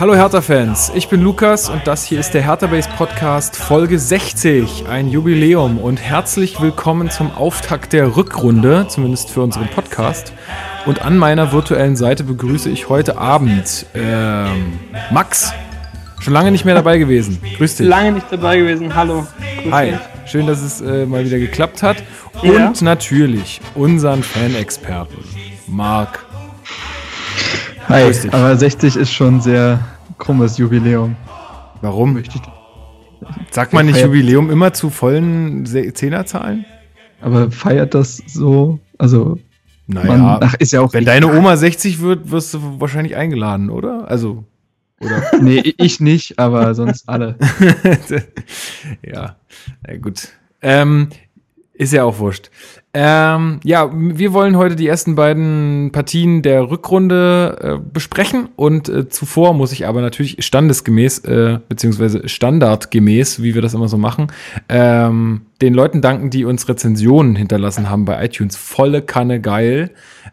Hallo Hertha-Fans, ich bin Lukas und das hier ist der Hertha Base Podcast Folge 60, ein Jubiläum und herzlich willkommen zum Auftakt der Rückrunde, zumindest für unseren Podcast. Und an meiner virtuellen Seite begrüße ich heute Abend ähm, Max. Schon lange nicht mehr dabei gewesen. Grüß dich. Lange nicht dabei gewesen. Hallo. Grüß Hi. Dich. Schön, dass es äh, mal wieder geklappt hat. Und ja. natürlich unseren Fanexperten, Marc. Hi, aber 60 ist schon sehr krummes Jubiläum. Warum? Sagt man nicht Jubiläum immer zu vollen Zehnerzahlen? Aber feiert das so? Also, naja, man, ach, ist ja auch wenn deine Oma 60 wird, wirst du wahrscheinlich eingeladen, oder? Also, oder? nee, ich nicht, aber sonst alle. ja, na gut. Ähm, ist ja auch wurscht. Ähm, ja, wir wollen heute die ersten beiden Partien der Rückrunde äh, besprechen und äh, zuvor muss ich aber natürlich standesgemäß, äh, beziehungsweise standardgemäß, wie wir das immer so machen, ähm, den Leuten danken, die uns Rezensionen hinterlassen haben bei iTunes. Volle Kanne geil.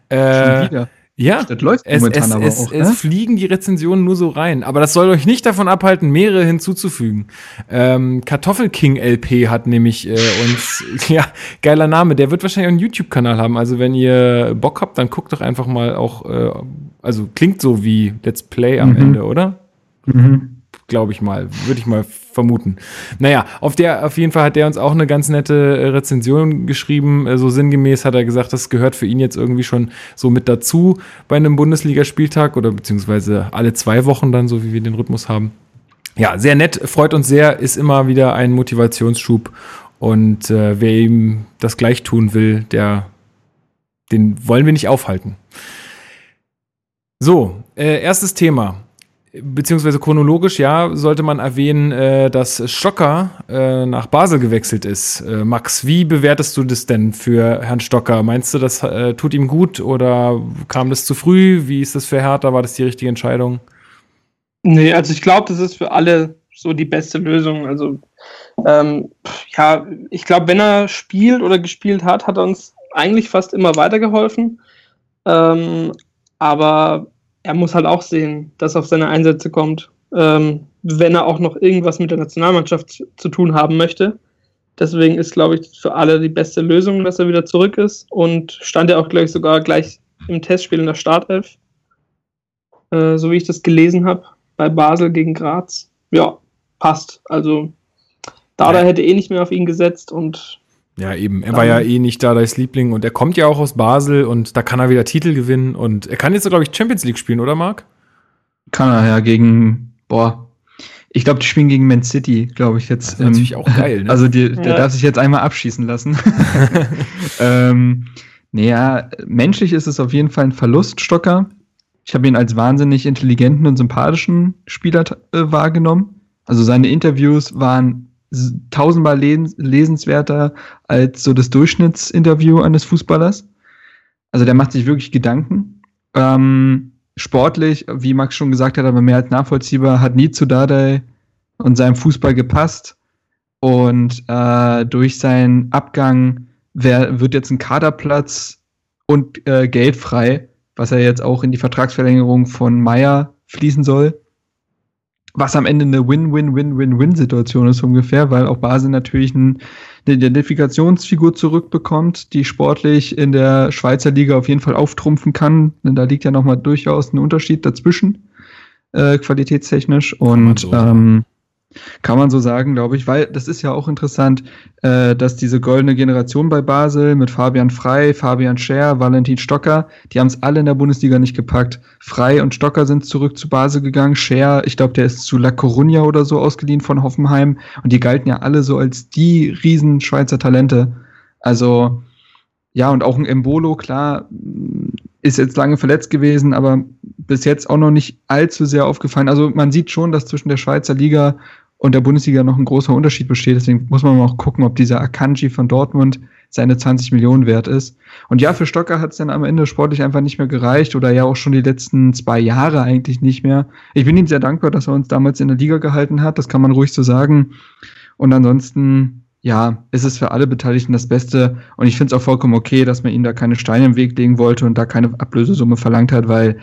Äh, Schon wieder. Ja, das läuft es, momentan es, aber es, auch. Es ne? fliegen die Rezensionen nur so rein. Aber das soll euch nicht davon abhalten, mehrere hinzuzufügen. Ähm, Kartoffelking LP hat nämlich äh, uns, ja, geiler Name. Der wird wahrscheinlich einen YouTube-Kanal haben. Also wenn ihr Bock habt, dann guckt doch einfach mal auch, äh, also klingt so wie Let's Play am mhm. Ende, oder? Mhm glaube ich mal, würde ich mal vermuten. Naja, auf der, auf jeden Fall hat der uns auch eine ganz nette äh, Rezension geschrieben. Äh, so sinngemäß hat er gesagt, das gehört für ihn jetzt irgendwie schon so mit dazu bei einem Bundesligaspieltag oder beziehungsweise alle zwei Wochen dann, so wie wir den Rhythmus haben. Ja, sehr nett, freut uns sehr, ist immer wieder ein Motivationsschub und äh, wer ihm das gleich tun will, der, den wollen wir nicht aufhalten. So, äh, erstes Thema beziehungsweise chronologisch, ja, sollte man erwähnen, äh, dass Stocker äh, nach Basel gewechselt ist. Äh, Max, wie bewertest du das denn für Herrn Stocker? Meinst du, das äh, tut ihm gut oder kam das zu früh? Wie ist das für Hertha? War das die richtige Entscheidung? Nee, also ich glaube, das ist für alle so die beste Lösung. Also ähm, ja, ich glaube, wenn er spielt oder gespielt hat, hat er uns eigentlich fast immer weitergeholfen. Ähm, aber er muss halt auch sehen, dass auf seine Einsätze kommt, ähm, wenn er auch noch irgendwas mit der Nationalmannschaft zu tun haben möchte. Deswegen ist, glaube ich, für alle die beste Lösung, dass er wieder zurück ist und stand ja auch, glaube ich, sogar gleich im Testspiel in der Startelf. Äh, so wie ich das gelesen habe, bei Basel gegen Graz. Ja, passt. Also, Dada ja. hätte eh nicht mehr auf ihn gesetzt und ja, eben. Er war ja eh nicht da als Liebling und er kommt ja auch aus Basel und da kann er wieder Titel gewinnen und er kann jetzt, glaube ich, Champions League spielen, oder Marc? Kann er ja gegen, boah, ich glaube, die spielen gegen Man City, glaube ich jetzt. Das ist natürlich auch geil, ne? Also die, der ja. darf sich jetzt einmal abschießen lassen. ähm, naja, menschlich ist es auf jeden Fall ein Verlust, Stocker. Ich habe ihn als wahnsinnig intelligenten und sympathischen Spieler äh, wahrgenommen. Also seine Interviews waren tausendmal lesenswerter als so das Durchschnittsinterview eines Fußballers. Also der macht sich wirklich Gedanken. Ähm, sportlich, wie Max schon gesagt hat, aber mehr als nachvollziehbar, hat nie zu Dardai und seinem Fußball gepasst. Und äh, durch seinen Abgang wär, wird jetzt ein Kaderplatz und äh, Geld frei, was er jetzt auch in die Vertragsverlängerung von Meyer fließen soll was am Ende eine Win-Win-Win-Win-Win-Situation ist ungefähr, weil auch Basel natürlich ein, eine Identifikationsfigur zurückbekommt, die sportlich in der Schweizer Liga auf jeden Fall auftrumpfen kann. Denn da liegt ja nochmal durchaus ein Unterschied dazwischen, äh, qualitätstechnisch. Und so ähm, kann man so sagen, glaube ich, weil das ist ja auch interessant, äh, dass diese goldene Generation bei Basel mit Fabian Frei, Fabian Scher, Valentin Stocker, die haben es alle in der Bundesliga nicht gepackt. Frei und Stocker sind zurück zu Basel gegangen. Scher, ich glaube, der ist zu La Coruña oder so ausgeliehen von Hoffenheim. Und die galten ja alle so als die riesen Schweizer Talente. Also, ja, und auch ein Embolo, klar, ist jetzt lange verletzt gewesen, aber bis jetzt auch noch nicht allzu sehr aufgefallen. Also man sieht schon, dass zwischen der Schweizer Liga und der Bundesliga noch ein großer Unterschied besteht. Deswegen muss man auch gucken, ob dieser Akanji von Dortmund seine 20 Millionen wert ist. Und ja, für Stocker hat es dann am Ende sportlich einfach nicht mehr gereicht oder ja auch schon die letzten zwei Jahre eigentlich nicht mehr. Ich bin ihm sehr dankbar, dass er uns damals in der Liga gehalten hat. Das kann man ruhig so sagen. Und ansonsten, ja, ist es für alle Beteiligten das Beste. Und ich finde es auch vollkommen okay, dass man ihm da keine Steine im Weg legen wollte und da keine Ablösesumme verlangt hat, weil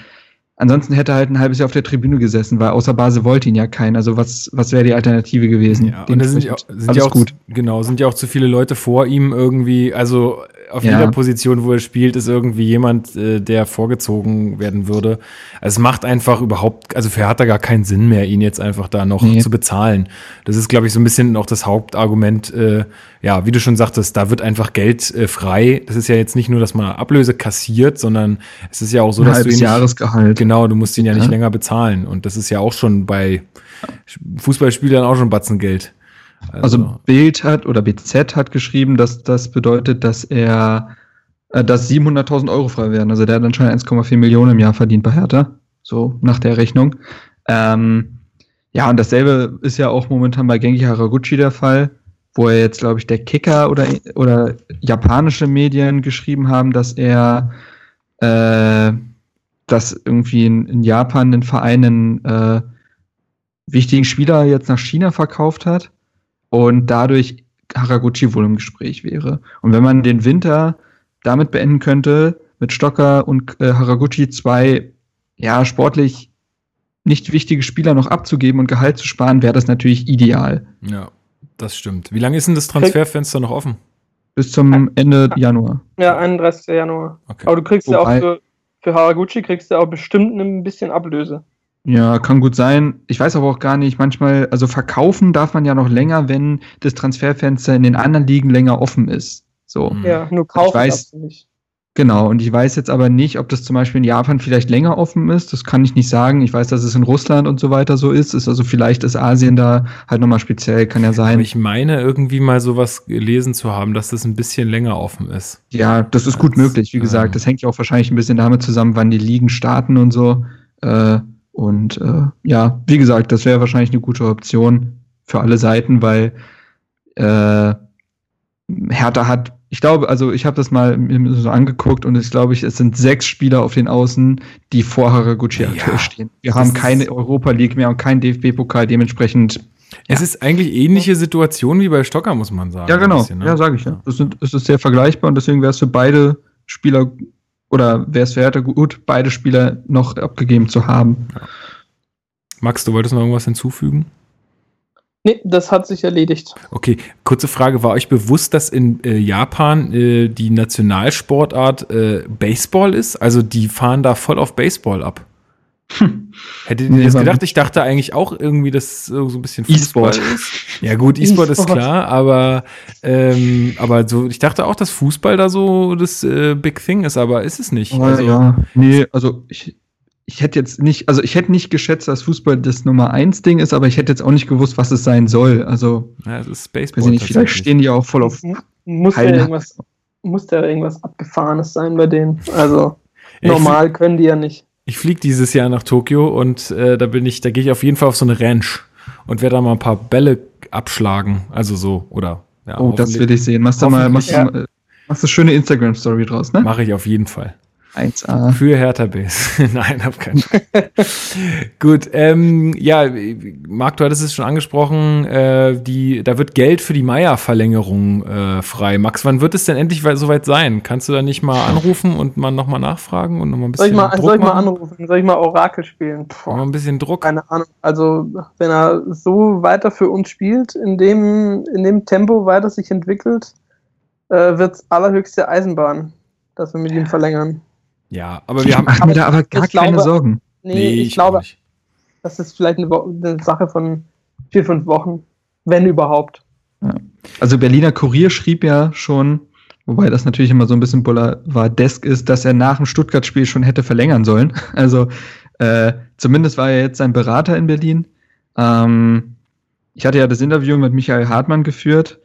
ansonsten hätte er halt ein halbes Jahr auf der Tribüne gesessen, weil außer Base wollte ihn ja keinen. Also was, was wäre die Alternative gewesen? Ja, und da sind, ja, sind ja auch gut. Genau, sind ja auch zu viele Leute vor ihm irgendwie. Also auf ja. jeder Position, wo er spielt, ist irgendwie jemand, äh, der vorgezogen werden würde. Also es macht einfach überhaupt, also für Hertha gar keinen Sinn mehr, ihn jetzt einfach da noch nee. zu bezahlen. Das ist, glaube ich, so ein bisschen auch das Hauptargument. Äh, ja, wie du schon sagtest, da wird einfach Geld äh, frei. Das ist ja jetzt nicht nur, dass man Ablöse kassiert, sondern es ist ja auch so, ein dass du ihn nicht, Jahresgehalt. Genau, du musst ihn ja nicht ja. länger bezahlen. Und das ist ja auch schon bei Fußballspielern auch schon Batzengeld. Also, also Bild hat oder BZ hat geschrieben, dass das bedeutet, dass er, äh, dass 700.000 Euro frei werden. Also der hat dann schon 1,4 Millionen im Jahr verdient bei Hertha. So nach der Rechnung. Ähm, ja, und dasselbe ist ja auch momentan bei Genki Haraguchi der Fall, wo er jetzt, glaube ich, der Kicker oder, oder japanische Medien geschrieben haben, dass er äh, dass irgendwie in, in Japan den Verein einen äh, wichtigen Spieler jetzt nach China verkauft hat und dadurch Haraguchi wohl im Gespräch wäre. Und wenn man den Winter damit beenden könnte, mit Stocker und äh, Haraguchi zwei, ja, sportlich nicht wichtige Spieler noch abzugeben und Gehalt zu sparen, wäre das natürlich ideal. Ja, das stimmt. Wie lange ist denn das Transferfenster noch offen? Bis zum Ende Januar. Ja, 31. Januar. Okay. Aber du kriegst Wobei, ja auch für, für Haraguchi kriegst du auch bestimmt ein bisschen Ablöse. Ja, kann gut sein. Ich weiß aber auch gar nicht, manchmal, also verkaufen darf man ja noch länger, wenn das Transferfenster in den anderen Ligen länger offen ist. So. Mhm. Ja, nur kaufen ich weiß, nicht. Genau, und ich weiß jetzt aber nicht, ob das zum Beispiel in Japan vielleicht länger offen ist. Das kann ich nicht sagen. Ich weiß, dass es in Russland und so weiter so ist. ist also vielleicht ist Asien da halt nochmal speziell, kann ja sein. Aber ich meine, irgendwie mal sowas gelesen zu haben, dass das ein bisschen länger offen ist. Ja, das ist gut möglich. Wie gesagt, das hängt ja auch wahrscheinlich ein bisschen damit zusammen, wann die Ligen starten und so. Äh, und äh, ja, wie gesagt, das wäre wahrscheinlich eine gute Option für alle Seiten, weil äh, Hertha hat, ich glaube, also ich habe das mal so angeguckt und ich glaube, es sind sechs Spieler auf den Außen, die vor Haraguchi ja, aktuell stehen. Wir haben keine Europa League mehr und keinen DFB-Pokal, dementsprechend. Es ja. ist eigentlich ähnliche Situation wie bei Stocker, muss man sagen. Ja, genau. Bisschen, ne? Ja, sage ich ja. Es, sind, es ist sehr vergleichbar und deswegen wäre es für beide Spieler oder wäre es für Hertha gut, beide Spieler noch abgegeben zu haben. Ja. Max, du wolltest noch irgendwas hinzufügen? Nee, das hat sich erledigt. Okay, kurze Frage. War euch bewusst, dass in äh, Japan äh, die Nationalsportart äh, Baseball ist? Also die fahren da voll auf Baseball ab. Hm. Hättet ihr nee, das gedacht? Ich dachte eigentlich auch irgendwie, dass so ein bisschen Fußball E-Sport ist. Ja gut, E-Sport e ist klar, aber, ähm, aber so, ich dachte auch, dass Fußball da so das äh, Big Thing ist, aber ist es nicht. Oh, also, ja, nee, also ich, ich hätte jetzt nicht, also ich hätte nicht geschätzt, dass Fußball das Nummer eins Ding ist, aber ich hätte jetzt auch nicht gewusst, was es sein soll. Also, ja, es ist Baseball. Nicht, vielleicht stehen die auch voll auf. Muss da irgendwas, muss da irgendwas Abgefahrenes sein bei denen? Also, normal können die ja nicht. Ich fliege dieses Jahr nach Tokio und äh, da bin ich, da gehe ich auf jeden Fall auf so eine Ranch und werde da mal ein paar Bälle abschlagen. Also so, oder ja, Oh, das will ich sehen. Machst du mal, machst ja. du mal, machst du schöne Instagram-Story draus, ne? Mache ich auf jeden Fall. 1A. Für Hertha Base. Nein, hab keinen. Gut, ähm, ja, Marc, du hattest es schon angesprochen, äh, die, da wird Geld für die Meier-Verlängerung äh, frei. Max, wann wird es denn endlich soweit sein? Kannst du da nicht mal anrufen und mal nochmal nachfragen und nochmal ein bisschen soll ich mal, Druck soll ich mal anrufen? Soll ich mal Orakel spielen? Puh. Mal ein bisschen Druck. Keine Ahnung. Also, wenn er so weiter für uns spielt, in dem, in dem Tempo weiter sich entwickelt, äh, wird es allerhöchste Eisenbahn, dass wir mit ihm verlängern. Ja, aber wir haben. Ach, mir da aber gar keine glaube, Sorgen. Nee, nee ich, ich, glaube, das ist vielleicht eine, eine, Sache von vier, fünf Wochen, wenn überhaupt. Ja. Also Berliner Kurier schrieb ja schon, wobei das natürlich immer so ein bisschen Boulevard-desk ist, dass er nach dem Stuttgart-Spiel schon hätte verlängern sollen. Also äh, zumindest war er jetzt sein Berater in Berlin. Ähm, ich hatte ja das Interview mit Michael Hartmann geführt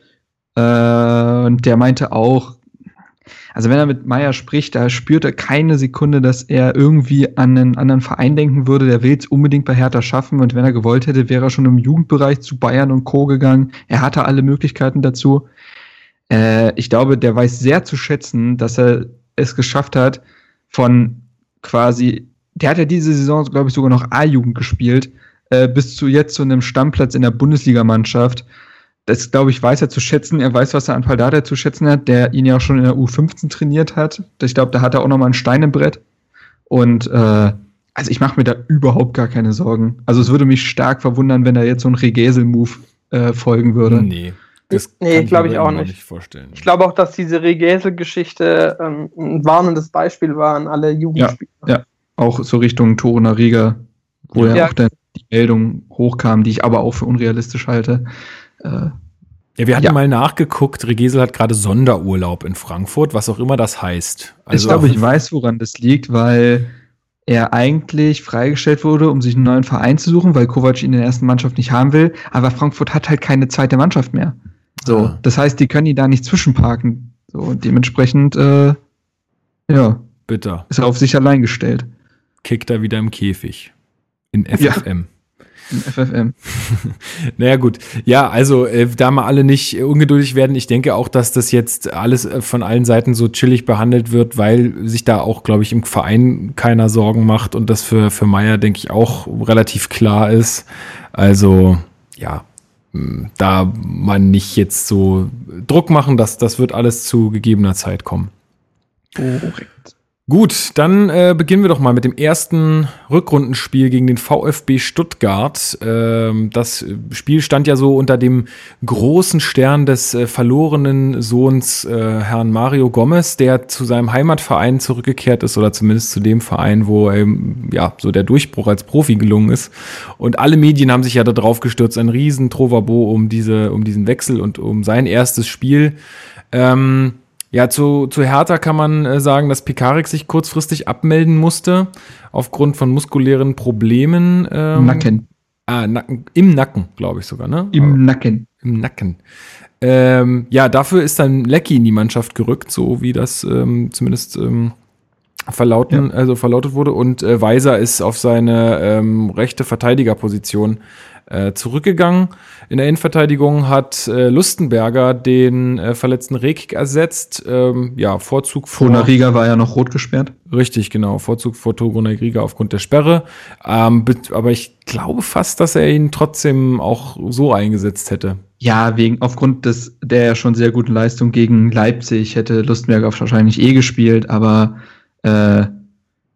äh, und der meinte auch, also wenn er mit Meier spricht, da spürt er keine Sekunde, dass er irgendwie an einen anderen Verein denken würde. Der will es unbedingt bei Hertha schaffen und wenn er gewollt hätte, wäre er schon im Jugendbereich zu Bayern und Co. gegangen. Er hatte alle Möglichkeiten dazu. Äh, ich glaube, der weiß sehr zu schätzen, dass er es geschafft hat, von quasi, der hat ja diese Saison, glaube ich, sogar noch A-Jugend gespielt, äh, bis zu jetzt zu einem Stammplatz in der Bundesligamannschaft das, glaube ich, weiß er zu schätzen. Er weiß, was er an Paldada zu schätzen hat, der ihn ja auch schon in der U15 trainiert hat. Ich glaube, da hat er auch nochmal ein Stein im Brett. Und äh, also ich mache mir da überhaupt gar keine Sorgen. Also es würde mich stark verwundern, wenn da jetzt so ein Regesel-Move äh, folgen würde. Nee. Das nee, glaube ich auch nicht. nicht. vorstellen. Ich glaube auch, dass diese Regesel-Geschichte ähm, ein warnendes Beispiel war an alle Jugendspieler. Ja, ja. auch so Richtung Toruna Riga, wo ja, ja auch dann die Meldung hochkam, die ich aber auch für unrealistisch halte. Äh, ja, wir hatten ja. mal nachgeguckt, Regesel hat gerade Sonderurlaub in Frankfurt, was auch immer das heißt. Also ich glaube, ich weiß, woran das liegt, weil er eigentlich freigestellt wurde, um sich einen neuen Verein zu suchen, weil Kovac ihn in der ersten Mannschaft nicht haben will. Aber Frankfurt hat halt keine zweite Mannschaft mehr. So, ah. das heißt, die können ihn da nicht zwischenparken. So, und dementsprechend, äh, ja. Bitter. Ist er auf sich allein gestellt. Kickt er wieder im Käfig. In FFM. Ja. FFM. naja, gut. Ja, also äh, da mal alle nicht ungeduldig werden. Ich denke auch, dass das jetzt alles äh, von allen Seiten so chillig behandelt wird, weil sich da auch, glaube ich, im Verein keiner Sorgen macht und das für, für Meier, denke ich, auch relativ klar ist. Also, ja, hm, da man nicht jetzt so Druck machen, dass das wird alles zu gegebener Zeit kommen. Korrekt. Gut, dann äh, beginnen wir doch mal mit dem ersten Rückrundenspiel gegen den VfB Stuttgart. Ähm, das Spiel stand ja so unter dem großen Stern des äh, verlorenen Sohns äh, Herrn Mario Gomez, der zu seinem Heimatverein zurückgekehrt ist oder zumindest zu dem Verein, wo ähm, ja so der Durchbruch als Profi gelungen ist. Und alle Medien haben sich ja darauf gestürzt, ein riesen Trovabo um diese um diesen Wechsel und um sein erstes Spiel. Ähm, ja, zu, zu Hertha kann man äh, sagen, dass Pikarik sich kurzfristig abmelden musste, aufgrund von muskulären Problemen. Ähm, Nacken. Ah, Nacken, im Nacken, glaube ich sogar, ne? Im Aber, Nacken. Im Nacken. Ähm, ja, dafür ist dann Lecky in die Mannschaft gerückt, so wie das ähm, zumindest ähm, verlauten, ja. also verlautet wurde. Und äh, Weiser ist auf seine ähm, rechte Verteidigerposition äh, zurückgegangen. In der Innenverteidigung hat äh, Lustenberger den äh, verletzten Rekik ersetzt. Ähm, ja, Vorzug vor. Riga war ja noch rot gesperrt. Richtig, genau. Vorzug vor Riga aufgrund der Sperre. Ähm, aber ich glaube fast, dass er ihn trotzdem auch so eingesetzt hätte. Ja, wegen aufgrund des der schon sehr guten Leistung gegen Leipzig hätte Lustenberger wahrscheinlich eh gespielt, aber äh,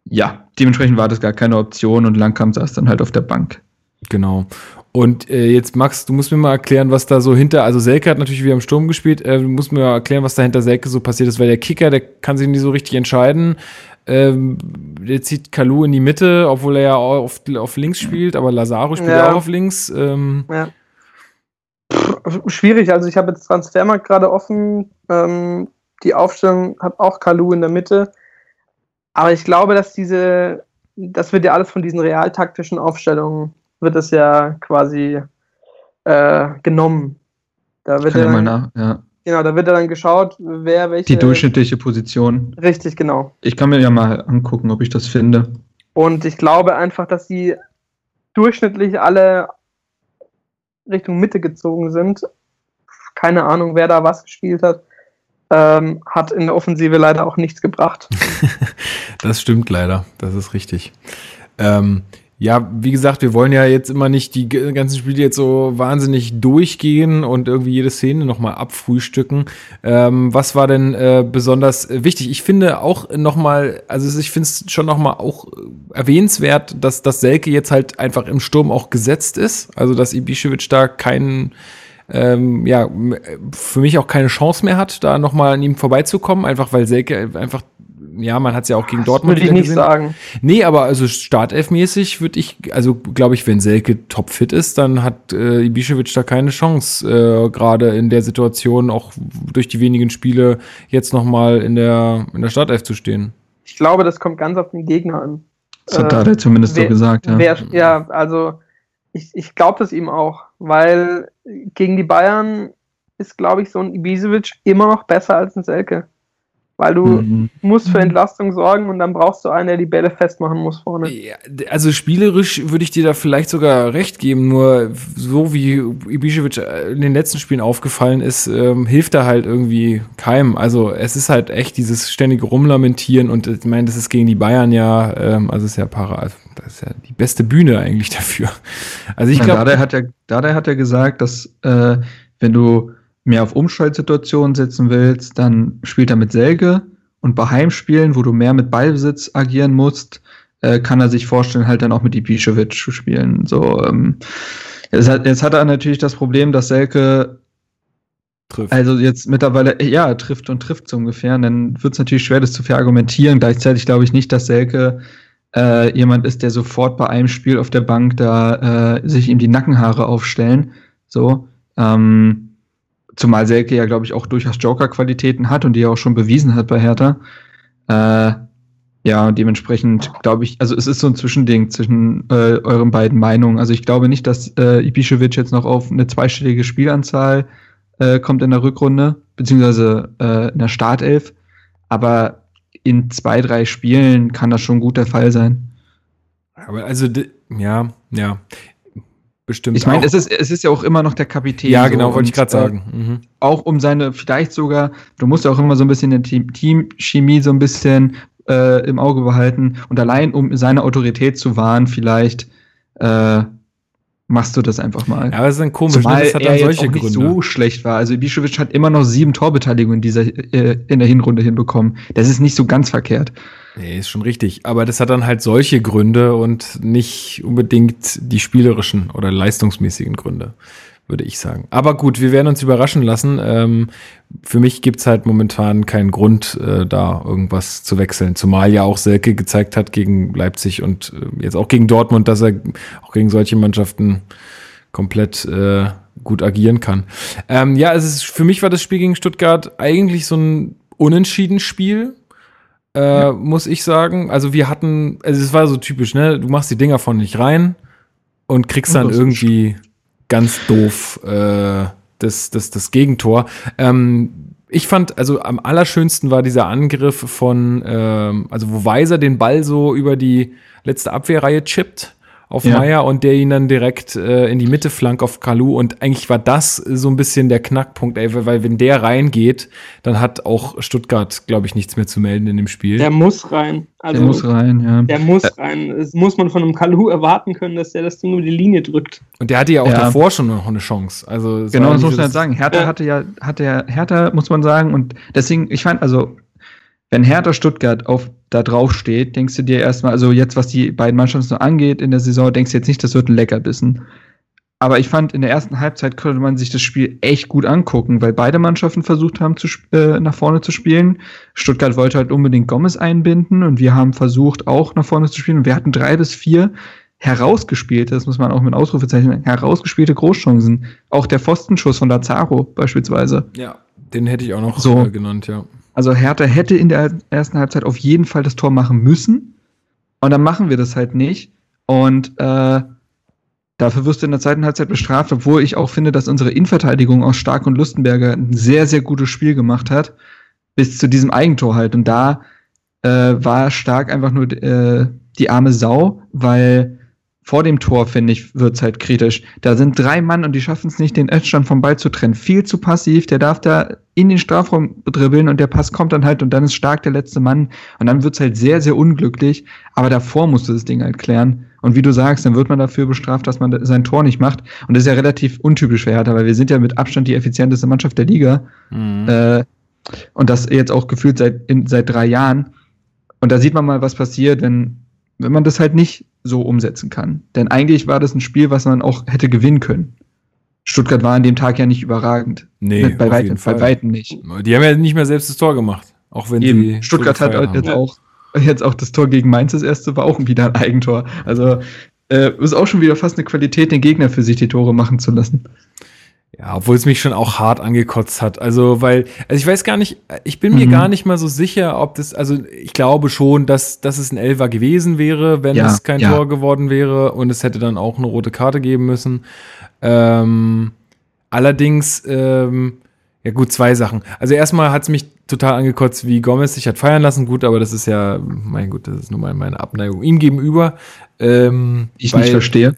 ja, dementsprechend war das gar keine Option und Langkamp saß dann halt auf der Bank. Genau. Und äh, jetzt, Max, du musst mir mal erklären, was da so hinter, also Selke hat natürlich wieder im Sturm gespielt, äh, du musst mir mal erklären, was da hinter Selke so passiert ist, weil der Kicker, der kann sich nicht so richtig entscheiden. Ähm, der zieht Kalu in die Mitte, obwohl er ja auf, auf links spielt, aber Lazaro spielt ja auch auf links. Ähm, ja. Pff, schwierig, also ich habe jetzt Transfermarkt gerade offen. Ähm, die Aufstellung hat auch Kalu in der Mitte. Aber ich glaube, dass diese, das wird ja alles von diesen realtaktischen Aufstellungen wird es ja quasi äh, genommen. Da wird Kann ja mal nach, ja. Genau, da wird dann geschaut, wer welche. Die durchschnittliche Position. Richtig, genau. Ich kann mir ja mal angucken, ob ich das finde. Und ich glaube einfach, dass sie durchschnittlich alle Richtung Mitte gezogen sind. Keine Ahnung, wer da was gespielt hat. Ähm, hat in der Offensive leider auch nichts gebracht. das stimmt leider, das ist richtig. Ähm, ja, wie gesagt, wir wollen ja jetzt immer nicht die ganzen Spiele jetzt so wahnsinnig durchgehen und irgendwie jede Szene nochmal abfrühstücken. Ähm, was war denn äh, besonders wichtig? Ich finde auch nochmal, also ich finde es schon nochmal auch erwähnenswert, dass, dass Selke jetzt halt einfach im Sturm auch gesetzt ist. Also, dass Ibišević da keinen ähm, ja, für mich auch keine Chance mehr hat, da nochmal an ihm vorbeizukommen, einfach weil Selke einfach ja, man hat es ja auch gegen Dortmund würde ich nicht gesehen. sagen. Nee, aber also startelfmäßig würde ich, also glaube ich, wenn Selke topfit ist, dann hat äh, Ibišević da keine Chance, äh, gerade in der Situation auch durch die wenigen Spiele jetzt nochmal in der, in der Startelf zu stehen. Ich glaube, das kommt ganz auf den Gegner an. Das hat äh, er zumindest wer, so gesagt, ja. Wer, ja, also ich, ich glaube das ihm auch, weil gegen die Bayern ist, glaube ich, so ein Ibisevic immer noch besser als ein Selke weil du mhm. musst für Entlastung sorgen und dann brauchst du einen, der die Bälle festmachen muss vorne. Ja, also spielerisch würde ich dir da vielleicht sogar recht geben, nur so wie Ibišević in den letzten Spielen aufgefallen ist, ähm, hilft er halt irgendwie keinem. Also es ist halt echt dieses ständige Rumlamentieren und ich meine, das ist gegen die Bayern ja, ähm, also ist ja para, also das ist ja die beste Bühne eigentlich dafür. Also ich glaube. Dada hat ja, Dada hat ja gesagt, dass äh, wenn du mehr auf Umschaltsituationen setzen willst, dann spielt er mit Selge und bei Heimspielen, wo du mehr mit Ballbesitz agieren musst, äh, kann er sich vorstellen, halt dann auch mit Ibišević zu spielen. So, ähm, jetzt, hat, jetzt hat er natürlich das Problem, dass Selke trifft. Also jetzt mittlerweile, ja, trifft und trifft so ungefähr. Und dann wird es natürlich schwer, das zu verargumentieren. Gleichzeitig glaube ich nicht, dass Selke äh, jemand ist, der sofort bei einem Spiel auf der Bank da äh, sich ihm die Nackenhaare aufstellen. So. Ähm, zumal Selke ja, glaube ich, auch durchaus Joker-Qualitäten hat und die er auch schon bewiesen hat bei Hertha. Äh, ja, dementsprechend glaube ich, also es ist so ein Zwischending zwischen äh, euren beiden Meinungen. Also ich glaube nicht, dass äh, Ibišević jetzt noch auf eine zweistellige Spielanzahl äh, kommt in der Rückrunde, beziehungsweise äh, in der Startelf. Aber in zwei, drei Spielen kann das schon gut der Fall sein. Aber also, ja, ja. Bestimmt. Ich meine, es ist, es ist ja auch immer noch der Kapitän. Ja, genau, so, wollte ich gerade sagen. Äh, mhm. Auch um seine, vielleicht sogar, du musst ja auch immer so ein bisschen der Teamchemie so ein bisschen äh, im Auge behalten und allein um seine Autorität zu wahren, vielleicht äh, machst du das einfach mal. Ja, aber es ist dann komisch, Zumal ne? das hat dann solche Gründe. nicht so schlecht war. Also Ibišević hat immer noch sieben Torbeteiligungen in dieser äh, in der Hinrunde hinbekommen. Das ist nicht so ganz verkehrt. Nee, ist schon richtig. Aber das hat dann halt solche Gründe und nicht unbedingt die spielerischen oder leistungsmäßigen Gründe würde ich sagen. Aber gut, wir werden uns überraschen lassen. Ähm, für mich gibt's halt momentan keinen Grund, äh, da irgendwas zu wechseln. Zumal ja auch Selke gezeigt hat gegen Leipzig und äh, jetzt auch gegen Dortmund, dass er auch gegen solche Mannschaften komplett äh, gut agieren kann. Ähm, ja, es ist, für mich war das Spiel gegen Stuttgart eigentlich so ein unentschieden Spiel. Äh, ja. muss ich sagen. Also wir hatten, also es war so typisch, ne? Du machst die Dinger von nicht rein und kriegst dann irgendwie ganz doof äh, das, das, das Gegentor. Ähm, ich fand, also am allerschönsten war dieser Angriff von, ähm, also wo Weiser den Ball so über die letzte Abwehrreihe chippt auf ja. Meier und der ihn dann direkt äh, in die Mitte flank auf Kalu. Und eigentlich war das so ein bisschen der Knackpunkt, ey, weil wenn der reingeht, dann hat auch Stuttgart, glaube ich, nichts mehr zu melden in dem Spiel. Der muss rein. Also, der muss rein, ja. Der muss rein. Das muss man von einem Kalu erwarten können, dass der das Ding über die Linie drückt. Und der hatte ja auch ja. davor schon noch eine Chance. Also genau, das muss man sagen. Hertha ja. hatte ja, hatte ja, Hertha muss man sagen. Und deswegen, ich fand, also wenn Hertha Stuttgart auf da drauf steht, denkst du dir erstmal, also jetzt, was die beiden Mannschaften so angeht in der Saison, denkst du jetzt nicht, das wird ein Leckerbissen. Aber ich fand, in der ersten Halbzeit konnte man sich das Spiel echt gut angucken, weil beide Mannschaften versucht haben, zu, äh, nach vorne zu spielen. Stuttgart wollte halt unbedingt Gomez einbinden und wir haben versucht, auch nach vorne zu spielen. Und wir hatten drei bis vier herausgespielte, das muss man auch mit Ausrufezeichen, herausgespielte Großchancen. Auch der Pfostenschuss von Lazaro beispielsweise. Ja, den hätte ich auch noch so. Äh, genannt, ja. Also Hertha hätte in der ersten Halbzeit auf jeden Fall das Tor machen müssen. Und dann machen wir das halt nicht. Und äh, dafür wirst du in der zweiten Halbzeit bestraft, obwohl ich auch finde, dass unsere Innenverteidigung aus Stark und Lustenberger ein sehr, sehr gutes Spiel gemacht hat. Bis zu diesem Eigentor halt. Und da äh, war Stark einfach nur äh, die arme Sau, weil vor dem Tor, finde ich, wird's halt kritisch. Da sind drei Mann und die schaffen es nicht, den Edgestand vom Ball zu trennen. Viel zu passiv. Der darf da in den Strafraum dribbeln und der Pass kommt dann halt und dann ist stark der letzte Mann. Und dann wird's halt sehr, sehr unglücklich. Aber davor musst du das Ding halt klären. Und wie du sagst, dann wird man dafür bestraft, dass man sein Tor nicht macht. Und das ist ja relativ untypisch für Hertha, weil wir sind ja mit Abstand die effizienteste Mannschaft der Liga. Mhm. Äh, und das jetzt auch gefühlt seit, in, seit drei Jahren. Und da sieht man mal, was passiert, wenn, wenn man das halt nicht so umsetzen kann. Denn eigentlich war das ein Spiel, was man auch hätte gewinnen können. Stuttgart war an dem Tag ja nicht überragend. Nee, bei, weitem, bei weitem nicht. Die haben ja nicht mehr selbst das Tor gemacht. Auch wenn Eben. sie. Stuttgart hat jetzt auch, jetzt auch das Tor gegen Mainz, das erste, war auch wieder ein Eigentor. Also äh, ist auch schon wieder fast eine Qualität, den Gegner für sich die Tore machen zu lassen. Ja, obwohl es mich schon auch hart angekotzt hat. Also, weil, also ich weiß gar nicht, ich bin mir mhm. gar nicht mal so sicher, ob das, also ich glaube schon, dass, dass es ein Elfer gewesen wäre, wenn ja, es kein ja. Tor geworden wäre und es hätte dann auch eine rote Karte geben müssen. Ähm, allerdings, ähm, ja gut, zwei Sachen. Also erstmal hat es mich total angekotzt, wie Gomez sich hat feiern lassen. Gut, aber das ist ja, mein Gott, das ist nur mal meine Abneigung ihm gegenüber. Ähm, ich nicht verstehe.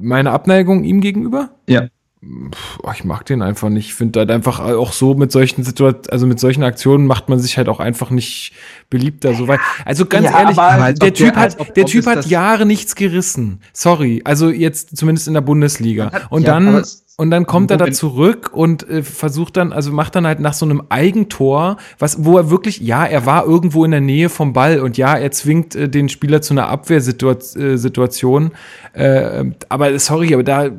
Meine Abneigung ihm gegenüber? Ja ich mag den einfach nicht. Ich finde halt einfach auch so mit solchen Situationen, also mit solchen Aktionen macht man sich halt auch einfach nicht beliebter. So weit. Also ganz ja, ehrlich, halt der Typ der, hat, ob, der Typ hat Jahre nichts gerissen. Sorry. Also jetzt zumindest in der Bundesliga. Hat, Und ja, dann und dann kommt er da zurück und äh, versucht dann, also macht dann halt nach so einem Eigentor, was, wo er wirklich, ja, er war irgendwo in der Nähe vom Ball und ja, er zwingt äh, den Spieler zu einer Abwehrsituation, äh, Situation. äh, aber sorry, aber da,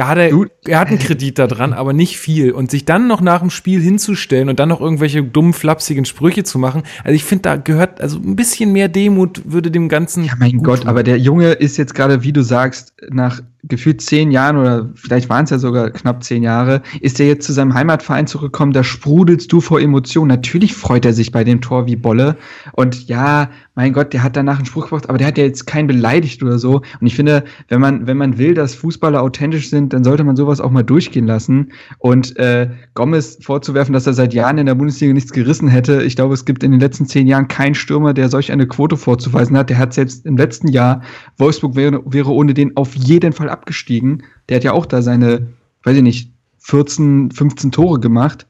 da hat er, er hat einen Kredit da dran, aber nicht viel. Und sich dann noch nach dem Spiel hinzustellen und dann noch irgendwelche dummen, flapsigen Sprüche zu machen, also ich finde, da gehört, also ein bisschen mehr Demut würde dem Ganzen. Ja, mein Gott, tun. aber der Junge ist jetzt gerade, wie du sagst, nach gefühlt zehn Jahren oder vielleicht waren es ja sogar knapp zehn Jahre, ist er jetzt zu seinem Heimatverein zurückgekommen, da sprudelst du vor Emotionen. Natürlich freut er sich bei dem Tor wie Bolle. Und ja, mein Gott, der hat danach einen Spruch gebracht, aber der hat ja jetzt keinen beleidigt oder so. Und ich finde, wenn man, wenn man will, dass Fußballer authentisch sind, dann sollte man sowas auch mal durchgehen lassen. Und äh, Gomez vorzuwerfen, dass er seit Jahren in der Bundesliga nichts gerissen hätte, ich glaube, es gibt in den letzten zehn Jahren keinen Stürmer, der solch eine Quote vorzuweisen hat. Der hat selbst im letzten Jahr, Wolfsburg wäre, wäre ohne den auf jeden Fall abgestiegen. Der hat ja auch da seine, weiß ich nicht, 14, 15 Tore gemacht.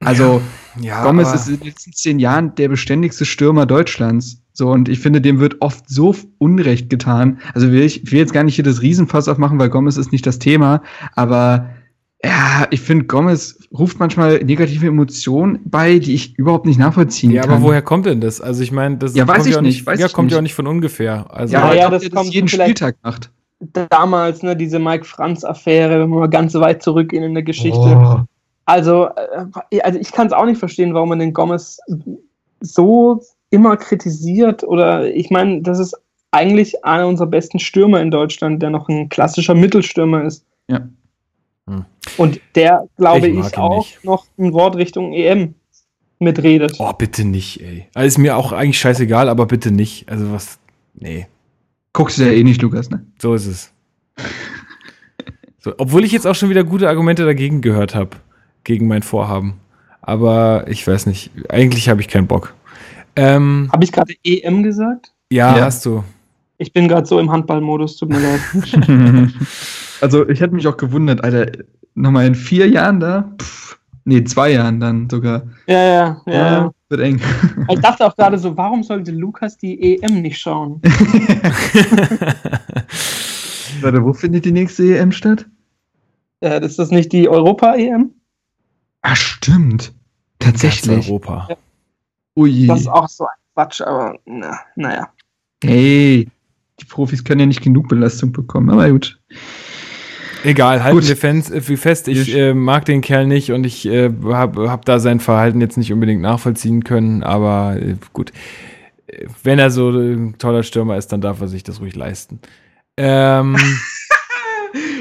Also ja, Gomez ist in den letzten zehn Jahren der beständigste Stürmer Deutschlands. So, und ich finde, dem wird oft so Unrecht getan. Also will ich, ich will jetzt gar nicht hier das Riesenfass aufmachen, weil Gomez ist nicht das Thema, aber ja, ich finde, Gomez ruft manchmal negative Emotionen bei, die ich überhaupt nicht nachvollziehen Ja, kann. aber woher kommt denn das? Also ich meine, das Ja, weiß kommt ich auch nicht, weiß ja, ich kommt ja auch nicht. nicht von ungefähr. Also Ja, Ja, ja, ja, das das kommt jeden Spieltag macht. Damals, ne, diese Mike Franz-Affäre, wenn wir mal ganz weit zurückgehen in der Geschichte. Oh. Also, äh, also ich kann es auch nicht verstehen, warum man den Gomez so immer kritisiert. Oder ich meine, das ist eigentlich einer unserer besten Stürmer in Deutschland, der noch ein klassischer Mittelstürmer ist. Ja. Hm. Und der, glaube Ich ich, auch nicht. noch ein Wort Richtung EM mitredet. Oh, bitte nicht, ey. Also ist mir auch eigentlich scheißegal, aber bitte nicht. Also was. Nee, Guckst du ja eh nicht, Lukas, ne? so ist es. So, obwohl ich jetzt auch schon wieder gute Argumente dagegen gehört habe, gegen mein Vorhaben. Aber ich weiß nicht, eigentlich habe ich keinen Bock. Ähm, Habe ich gerade EM gesagt? ja, Ja. hast du. Ich bin gerade so im Handballmodus, tut mir leid. also, ich hätte mich auch gewundert, Alter, nochmal in vier Jahren da? Pff, nee, zwei Jahren dann sogar. ja, ja, ja. ja. Wird eng. Ich dachte auch gerade so, warum sollte Lukas die EM nicht schauen? Warte, wo findet die nächste EM statt? Äh, ist das nicht die Europa-EM? Ah, stimmt. Ganz Tatsächlich. Europa. Ui. Das ist auch so ein Quatsch, aber na, naja. Hey, die Profis können ja nicht genug Belastung bekommen, aber gut. Egal, halten Gut. wir Fans, äh, wie fest. Ich äh, mag den Kerl nicht und ich äh, habe hab da sein Verhalten jetzt nicht unbedingt nachvollziehen können, aber äh, gut. Äh, Wenn er so ein toller Stürmer ist, dann darf er sich das ruhig leisten. Ähm,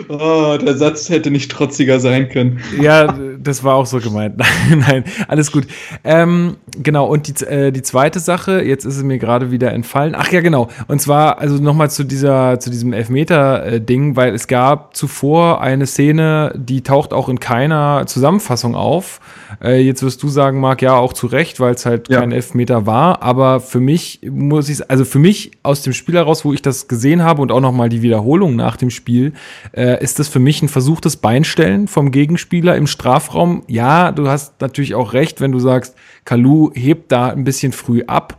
Oh, der Satz hätte nicht trotziger sein können. ja, das war auch so gemeint. Nein, nein, alles gut. Ähm, genau, und die, äh, die zweite Sache, jetzt ist es mir gerade wieder entfallen. Ach ja, genau. Und zwar, also nochmal zu dieser, zu diesem Elfmeter-Ding, weil es gab zuvor eine Szene, die taucht auch in keiner Zusammenfassung auf. Äh, jetzt wirst du sagen, Marc, ja, auch zu Recht, weil es halt Ja. kein Elfmeter war. Aber für mich muss ich, also für mich aus dem Spiel heraus, wo ich das gesehen habe und auch nochmal die Wiederholung nach dem Spiel, äh, ist das für mich ein versuchtes Beinstellen vom Gegenspieler im Strafraum. Ja, du hast natürlich auch recht, wenn du sagst, Kalu hebt da ein bisschen früh ab.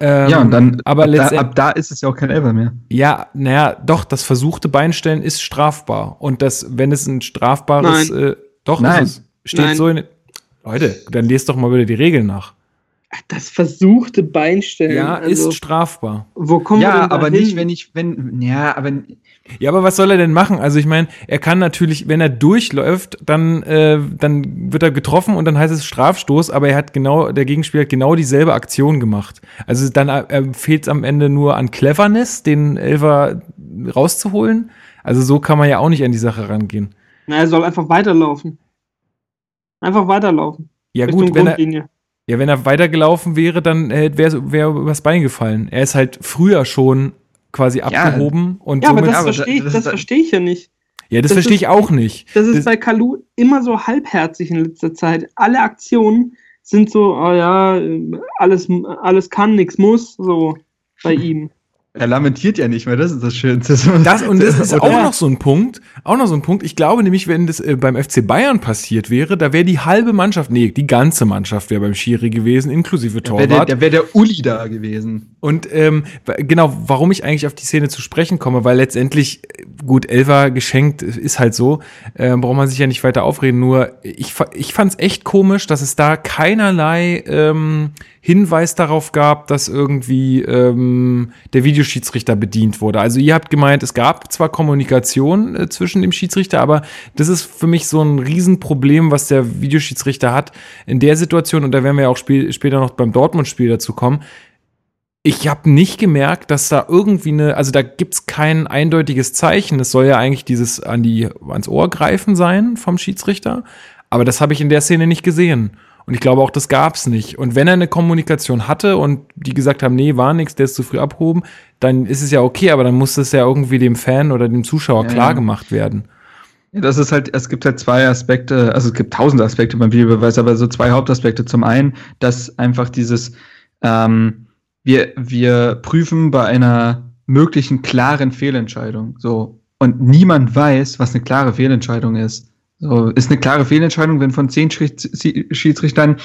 Ähm, Ja, und dann, aber ab, da, letztendlich, ab da ist es ja auch kein Elfer mehr. ja, naja, doch, das versuchte Beinstellen ist strafbar. Und das, wenn es ein strafbares, äh, doch, Nein. ist es. Steht Nein. so in. Leute, dann lest doch mal wieder die Regeln nach. Das versuchte Beinstellen. Ja, also, ist strafbar. Wo kommen wir Ja, denn da aber hin? nicht, wenn ich, wenn, ja, aber Ja, aber was soll er denn machen? Also ich meine, er kann natürlich, wenn er durchläuft, dann, äh, dann wird er getroffen und dann heißt es Strafstoß, aber er hat genau, der Gegenspieler hat genau dieselbe Aktion gemacht. Also dann äh, fehlt es am Ende nur an Cleverness, den Elfer rauszuholen. Also so kann man ja auch nicht an die Sache rangehen. Na, er soll einfach weiterlaufen. Einfach weiterlaufen. Ja Richtung gut, wenn er, ja, wenn er weitergelaufen wäre, dann äh, wäre wär übers Bein gefallen. Er ist halt früher schon quasi abgehoben und Ja, aber somit, das verstehe ich, das- verstehe ich ja nicht. ja, das, das verstehe ich auch nicht. Das ist Das- bei Kalu immer so halbherzig in letzter Zeit. Alle Aktionen sind so, oh ja, alles, alles kann, nichts muss, so bei ihm. Er lamentiert ja nicht mehr, das ist das Schönste. Das, und das ist auch noch so ein Punkt, auch noch so ein Punkt. Ich glaube nämlich, wenn das äh, beim FC Bayern passiert wäre, da wäre die halbe Mannschaft, nee, die ganze Mannschaft wäre beim Schiri gewesen, inklusive Da wäre Torwart. der, wär der Uli da gewesen. Und ähm, genau, warum ich eigentlich auf die Szene zu sprechen komme, weil letztendlich, gut, Elva geschenkt ist halt so, äh, braucht man sich ja nicht weiter aufreden, nur ich, ich fand es echt komisch, dass es da keinerlei ähm, Hinweis darauf gab, dass irgendwie ähm, der Videoschiedsrichter bedient wurde. Also ihr habt gemeint, es gab zwar Kommunikation äh, zwischen dem Schiedsrichter, aber das ist für mich so ein Riesenproblem, was der Videoschiedsrichter hat in der Situation, und da werden wir ja auch sp später noch beim Dortmund-Spiel dazu kommen ich habe nicht gemerkt, dass da irgendwie eine, also da gibt's kein eindeutiges Zeichen. Es soll ja eigentlich dieses an die ans Ohr greifen sein vom Schiedsrichter, aber das habe ich in der Szene nicht gesehen. Und ich glaube auch, das gab's nicht. Und wenn er eine Kommunikation hatte und die gesagt haben, nee, war nichts, der ist zu früh abhoben, dann ist es ja okay, aber dann muss das ja irgendwie dem Fan oder dem Zuschauer ja, klar gemacht werden. Ja, das ist halt, es gibt halt zwei Aspekte, also es gibt tausend Aspekte beim Videobeweis, aber so zwei Hauptaspekte. Zum einen, dass einfach dieses, ähm, wir, wir prüfen bei einer möglichen klaren Fehlentscheidung. So. Und niemand weiß, was eine klare Fehlentscheidung ist. So, ist eine klare Fehlentscheidung, wenn von zehn Schiedsrichtern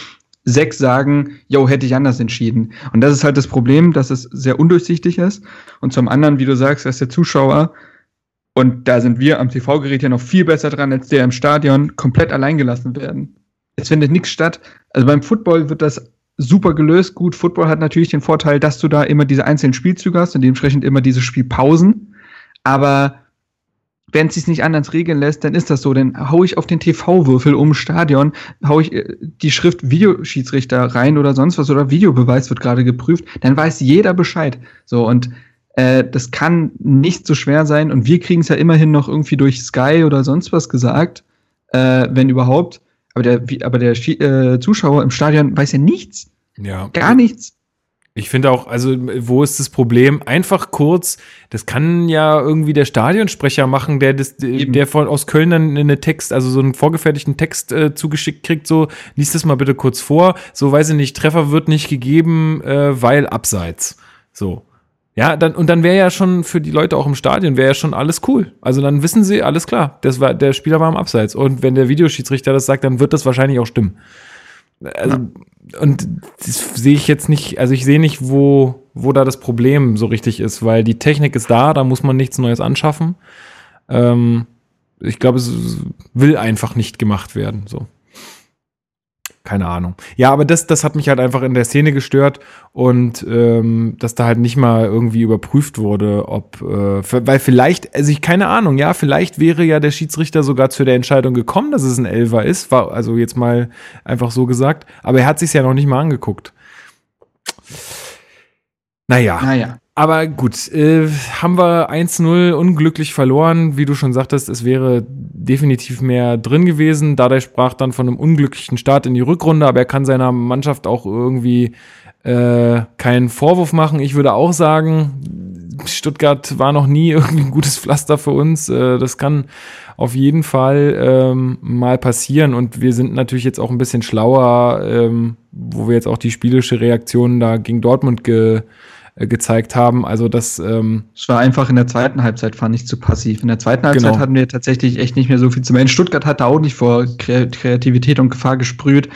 sechs sagen, yo, hätte ich anders entschieden. Und das ist halt das Problem, dass es sehr undurchsichtig ist. Und zum anderen, wie du sagst, dass der Zuschauer, und da sind wir am TV-Gerät ja noch viel besser dran als der im Stadion, komplett alleingelassen werden. Es findet nichts statt. Also beim Football wird das super gelöst. Gut, Football hat natürlich den Vorteil, dass du da immer diese einzelnen Spielzüge hast und dementsprechend immer diese Spielpausen. Aber wenn es sich nicht anders regeln lässt, dann ist das so. Dann hau ich auf den TV-Würfel um Stadion, hau ich äh, die Schrift Videoschiedsrichter rein oder sonst was oder Videobeweis wird gerade geprüft, dann weiß jeder Bescheid. So und äh, das kann nicht so schwer sein und wir kriegen es ja immerhin noch irgendwie durch Sky oder sonst was gesagt, äh, wenn überhaupt. Aber der, aber der äh, Zuschauer im Stadion weiß ja nichts. Ja. Gar nichts. Ich finde auch, also wo ist das Problem? Einfach kurz, das kann ja irgendwie der Stadionsprecher machen, der das, Eben. der von aus Köln dann eine Text, also so einen vorgefertigten Text äh, zugeschickt kriegt, so liest das mal bitte kurz vor. So weiß ich nicht, Treffer wird nicht gegeben, äh, weil abseits. So. Ja, dann, und dann wäre ja schon für die Leute auch im Stadion, wäre ja schon alles cool. Also dann wissen sie, alles klar, das war, der Spieler war am Abseits. Und wenn der Videoschiedsrichter das sagt, dann wird das wahrscheinlich auch stimmen. Also, ja. Und das sehe ich jetzt nicht, also ich sehe nicht, wo, wo da das Problem so richtig ist, weil die Technik ist da, da muss man nichts Neues anschaffen. Ähm, ich glaube, es will einfach nicht gemacht werden, so keine Ahnung. Ja, aber das, das hat mich halt einfach in der Szene gestört und ähm, dass da halt nicht mal irgendwie überprüft wurde, ob, äh, weil vielleicht, also ich keine Ahnung, ja, vielleicht wäre ja der Schiedsrichter sogar zu der Entscheidung gekommen, dass es ein Elfer ist, war also jetzt mal einfach so gesagt, aber er hat sich ja noch nicht mal angeguckt. Naja. Naja. Aber gut, äh, haben wir 1-0 unglücklich verloren. Wie du schon sagtest, es wäre definitiv mehr drin gewesen. Dadurch sprach dann von einem unglücklichen Start in die Rückrunde, aber er kann seiner Mannschaft auch irgendwie äh, keinen Vorwurf machen. Ich würde auch sagen, Stuttgart war noch nie irgendwie ein gutes Pflaster für uns. Äh, das kann auf jeden Fall ähm, mal passieren. Und wir sind natürlich jetzt auch ein bisschen schlauer, ähm, wo wir jetzt auch die spielische Reaktion da gegen Dortmund ge äh, gezeigt haben. Also das. Ähm es war einfach in der zweiten Halbzeit fand ich zu passiv. In der zweiten Halbzeit genau. hatten wir tatsächlich echt nicht mehr so viel zu melden. Stuttgart hatte auch nicht vor Kreativität und Gefahr gesprüht,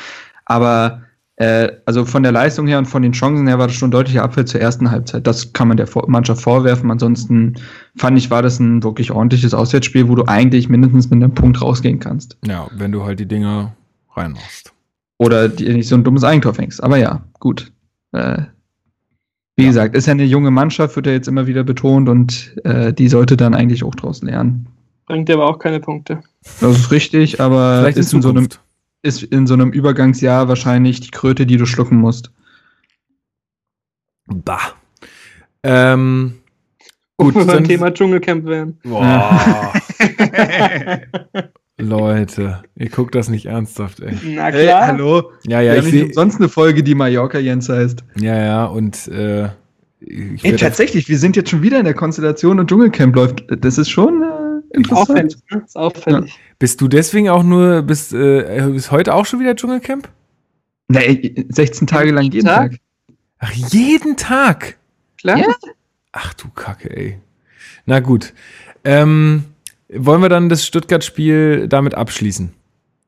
aber äh, also von der Leistung her und von den Chancen her war das schon ein deutlicher Abfall zur ersten Halbzeit. Das kann man der Mannschaft vorwerfen. Ansonsten fand ich, war das ein wirklich ordentliches Auswärtsspiel, wo du eigentlich mindestens mit einem Punkt rausgehen kannst. Ja, wenn du halt die Dinge reinmachst. Oder die, nicht so ein dummes Eigentor fängst. Aber ja, gut. Äh, wie ja. gesagt, ist ja eine junge Mannschaft, wird ja jetzt immer wieder betont und äh, die sollte dann eigentlich auch draus lernen. Bringt aber auch keine Punkte. Das ist richtig, aber Vielleicht ist in, so einem, ist in so einem Übergangsjahr wahrscheinlich die Kröte, die du schlucken musst. Bah. Ähm, gut, wir beim Thema Dschungelcamp wären. Boah. Leute, ihr guckt das nicht ernsthaft, ey. Na klar. Hey, hallo. Ja, ja, Wir ich sehe sonst eine Folge, die Mallorca Jens heißt. Ja, ja, und äh, Ey, tatsächlich, wir sind jetzt schon wieder in der Konstellation und Dschungelcamp läuft. Das ist schon äh, interessant. Auffällig, ne? ist auffällig. Ja. Bist du deswegen auch nur, bist, äh, bist heute auch schon wieder Dschungelcamp? Nee, 16 Tage lang jeden Tag. Tag. Ach, jeden Tag? Klar. Ja. Ach du Kacke, ey. Na gut. Ähm, wollen wir dann das Stuttgart-Spiel damit abschließen?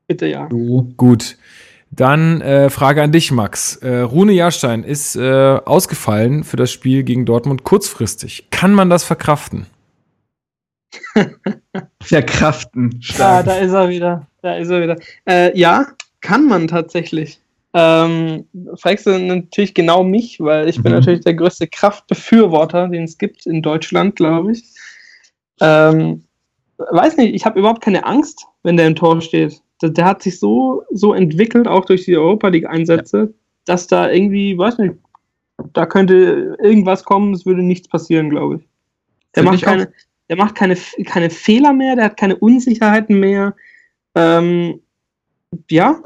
Bitte ja. So. Gut. Dann äh, Frage an dich, Max. Äh, Rune Jahrstein ist äh, ausgefallen für das Spiel gegen Dortmund kurzfristig. Kann man das verkraften? verkraften. Ja, ah, da ist er wieder. Da ist er wieder. Äh, ja, kann man tatsächlich. Ähm, fragst du natürlich genau mich, weil ich mhm. bin natürlich der größte Kraftbefürworter, den es gibt in Deutschland, glaube ich. Ähm, weiß nicht, ich habe überhaupt keine Angst, wenn der im Tor steht. Der, der, hat sich so, so entwickelt, auch durch die Europa League-Einsätze, ja. dass da irgendwie, weiß nicht, da könnte irgendwas kommen, es würde nichts passieren, glaube ich. Der macht, keine, der macht keine, keine Fehler mehr, der hat keine Unsicherheiten mehr. Ähm, ja,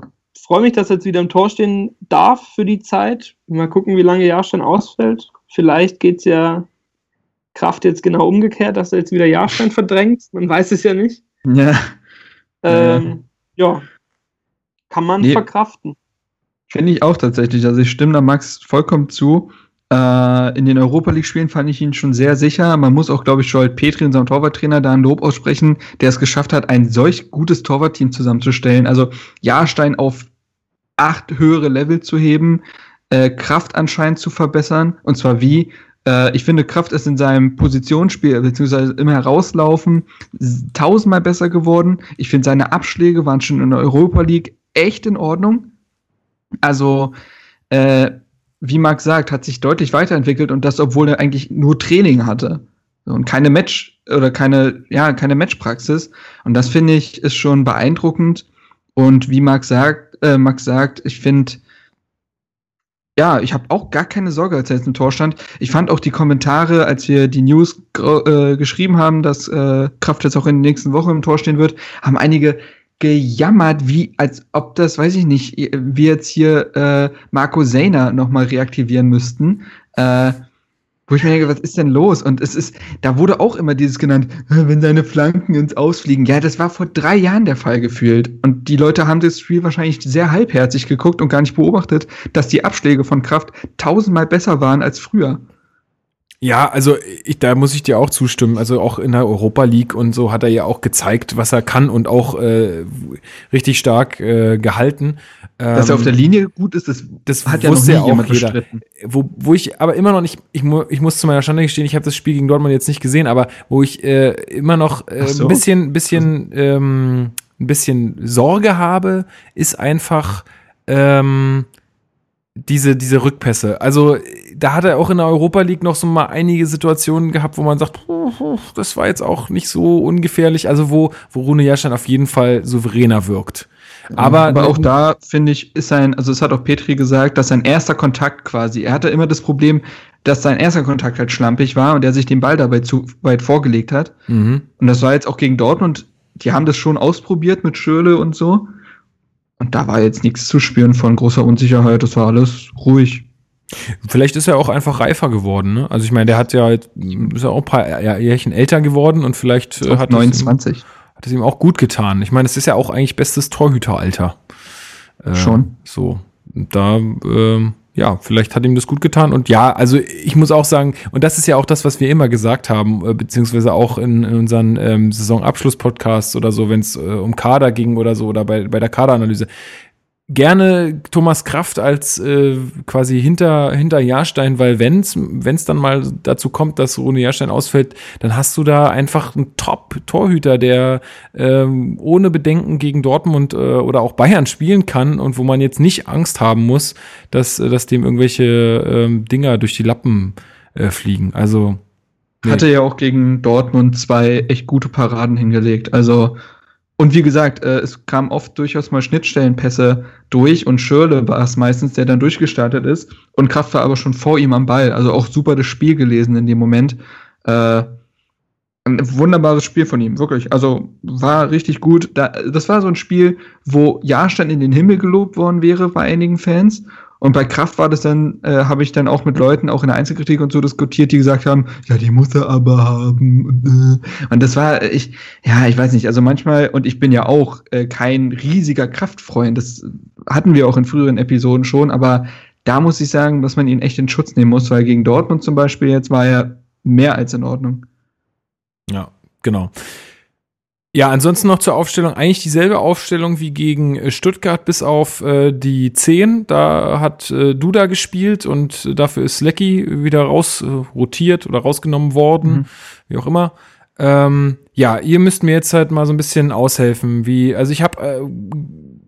freue mich, dass er jetzt wieder im Tor stehen darf für die Zeit. Mal gucken, wie lange Jahrstein ausfällt. Vielleicht geht es ja Kraft jetzt genau umgekehrt, dass er jetzt wieder Jahrstein verdrängt. Man weiß es ja nicht. Ja. Ähm, ja. Kann man nee. verkraften. Finde ich auch tatsächlich. Also ich stimme da Max vollkommen zu. Äh, in den Europa League-Spielen fand ich ihn schon sehr sicher. Man muss auch, glaube ich, Joel Petri, unserem Torwarttrainer, da ein Lob aussprechen, der es geschafft hat, ein solch gutes Torwartteam zusammenzustellen. Also Jahrstein auf acht höhere Level zu heben, äh, Kraft anscheinend zu verbessern. Und zwar wie? Äh, ich finde, Kraft ist in seinem Positionsspiel, beziehungsweise im Herauslaufen, tausendmal besser geworden. Ich finde, seine Abschläge waren schon in der Europa League echt in Ordnung. Also, äh, wie Marc sagt, hat sich deutlich weiterentwickelt und das, obwohl er eigentlich nur Training hatte und keine Match oder keine, ja, keine Matchpraxis. Und das finde ich ist schon beeindruckend. Und wie Max sagt, äh, Max sagt, ich finde, ja, ich habe auch gar keine Sorge, als er jetzt im Tor stand. Ich fand auch die Kommentare, als wir die News äh, geschrieben haben, dass äh, Kraft jetzt auch in der nächsten Woche im Tor stehen wird, haben einige gejammert, wie als ob das, weiß ich nicht, wir jetzt hier äh, Marco Seyner nochmal reaktivieren müssten. Äh, wo ich mir denke, was ist denn los? Und es ist, da wurde auch immer dieses genannt, wenn seine Flanken ins Ausfliegen. Ja, das war vor drei Jahren der Fall gefühlt. Und die Leute haben das Spiel wahrscheinlich sehr halbherzig geguckt und gar nicht beobachtet, dass die Abschläge von Kraft tausendmal besser waren als früher. Ja, also ich, da muss ich dir auch zustimmen. Also auch in der Europa League und so hat er ja auch gezeigt, was er kann und auch äh, richtig stark äh, gehalten. Dass er auf der ähm, Linie gut ist, das, das hat ja noch nie ja jemand jeder. bestritten. Wo, wo ich aber immer noch nicht, ich, mu ich muss zu meiner Schande gestehen, ich habe das Spiel gegen Dortmund jetzt nicht gesehen, aber wo ich äh, immer noch äh, so. ein bisschen, bisschen, ähm, ein bisschen Sorge habe, ist einfach ähm, diese, diese Rückpässe. Also da hat er auch in der Europa League noch so mal einige Situationen gehabt, wo man sagt, das war jetzt auch nicht so ungefährlich. Also wo, wo Rune Jahrstein auf jeden Fall souveräner wirkt. Aber, aber auch da finde ich, ist sein, also es hat auch Petri gesagt, dass sein erster Kontakt quasi, er hatte immer das Problem, dass sein erster Kontakt halt schlampig war und er sich den Ball dabei zu weit vorgelegt hat. Mhm. Und das war jetzt auch gegen Dortmund, die haben das schon ausprobiert mit Schöle und so. Und da war jetzt nichts zu spüren von großer Unsicherheit, das war alles ruhig. Vielleicht ist er auch einfach reifer geworden, ne? Also ich meine, der hat ja ist ja auch ein paar Jährchen älter geworden und vielleicht äh, hat 29. Es ihm, hat es ihm auch gut getan. Ich meine, es ist ja auch eigentlich bestes Torhüteralter. Äh, Schon. So. Da, ähm, ja, vielleicht hat ihm das gut getan. Und ja, also ich muss auch sagen, und das ist ja auch das, was wir immer gesagt haben, äh, beziehungsweise auch in, in unseren ähm, Saisonabschluss-Podcasts oder so, wenn es äh, um Kader ging oder so, oder bei, bei der Kaderanalyse gerne Thomas Kraft als äh, quasi hinter, hinter Jahrstein, weil wenn's wenn's dann mal dazu kommt, dass Rune Jahrstein ausfällt, dann hast du da einfach einen Top-Torhüter, der ähm, ohne Bedenken gegen Dortmund äh, oder auch Bayern spielen kann und wo man jetzt nicht Angst haben muss, dass, äh, dass dem irgendwelche ähm, Dinger durch die Lappen äh, fliegen. Also nee. hatte ja auch gegen Dortmund zwei echt gute Paraden hingelegt. Also und wie gesagt, äh, es kam oft durchaus mal Schnittstellenpässe durch und Schirle war es meistens, der dann durchgestartet ist. Und Kraft war aber schon vor ihm am Ball. Also auch super das Spiel gelesen in dem Moment. Äh, ein wunderbares Spiel von ihm, wirklich. Also war richtig gut. Da, das war so ein Spiel, wo Jahrstein in den Himmel gelobt worden wäre bei einigen Fans. Und bei Kraft war das dann, äh, habe ich dann auch mit Leuten auch in der Einzelkritik und so diskutiert, die gesagt haben, ja, die muss er aber haben. Und, äh. das war, ich, ja, ich weiß nicht, also manchmal, und ich bin ja auch äh, kein riesiger Kraftfreund, das hatten wir auch in früheren Episoden schon, aber da muss ich sagen, dass man ihn echt in Schutz nehmen muss, weil gegen Dortmund zum Beispiel jetzt war er mehr als in Ordnung. Ja, genau. Ja, ansonsten noch zur Aufstellung. Eigentlich dieselbe Aufstellung wie gegen äh, Stuttgart, bis auf äh, die 10. Da hat äh, Duda gespielt und dafür ist Lecky wieder raus äh, rotiert oder rausgenommen worden, mhm. wie auch immer. Ähm, ja, ihr müsst mir jetzt halt mal so ein bisschen aushelfen. Wie, also ich habe äh,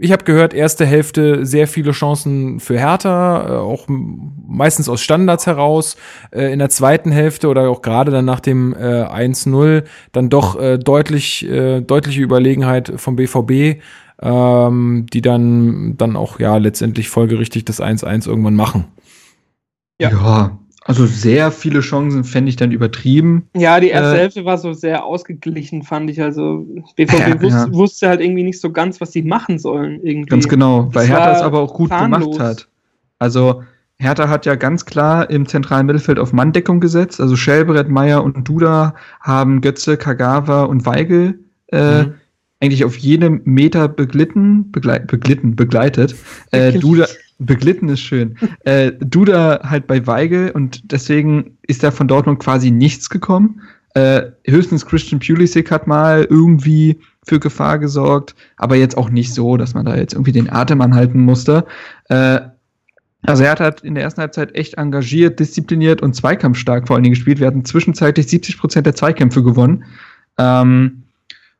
ich habe gehört, erste Hälfte sehr viele Chancen für Hertha, äh, auch meistens aus Standards heraus. Äh, in der zweiten Hälfte oder auch gerade dann nach dem äh, 1-0 dann doch äh, deutlich, äh, deutliche Überlegenheit vom BVB, ähm, die dann, dann auch ja letztendlich folgerichtig das 1-1 irgendwann machen. Ja. ja. Also sehr viele Chancen fände ich dann übertrieben. Ja, die erste äh, Hälfte war so sehr ausgeglichen, fand ich. Also BVB ja, wus ja. wusste halt irgendwie nicht so ganz, was sie machen sollen. Irgendwie. Ganz genau, weil Hertha es aber auch gut zahnlos. gemacht hat. Also Hertha hat ja ganz klar im zentralen Mittelfeld auf Manndeckung gesetzt. Also Schelbrett, Meier und Duda haben Götze, Kagawa und Weigel äh, mhm. eigentlich auf jedem Meter beglitten, begleit, beglitten, begleitet. Äh, Duda, Beglitten ist schön. äh, Duda halt bei Weigel und deswegen ist da von Dortmund quasi nichts gekommen. Äh, höchstens Christian Pulisic hat mal irgendwie für Gefahr gesorgt, aber jetzt auch nicht so, dass man da jetzt irgendwie den Atem anhalten musste. Äh, also er hat halt in der ersten Halbzeit echt engagiert, diszipliniert und zweikampfstark vor allen Dingen gespielt. Wir hatten zwischenzeitlich 70 Prozent der Zweikämpfe gewonnen. Ähm,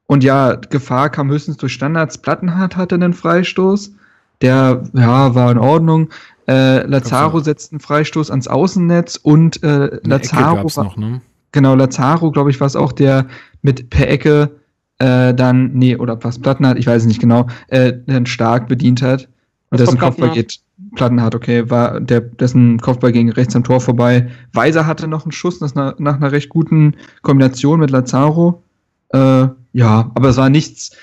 und ja, Gefahr kam höchstens durch Standards. Plattenhardt hatte einen Freistoß. Der ja, war in Ordnung. Äh, Lazaro setzt einen Freistoß ans Außennetz und äh, Lazaro. Noch, ne? Genau, Lazaro, glaube ich, war es auch, der mit per Ecke äh, dann, nee, oder was Platten hat, ich weiß es nicht genau, äh, dann stark bedient hat. Und dessen Kopfball geht, Platten hat, okay, war der, dessen Kopfball ging rechts am Tor vorbei. Weiser hatte noch einen Schuss nach, nach, nach einer recht guten Kombination mit Lazaro. Äh, ja, aber es war nichts,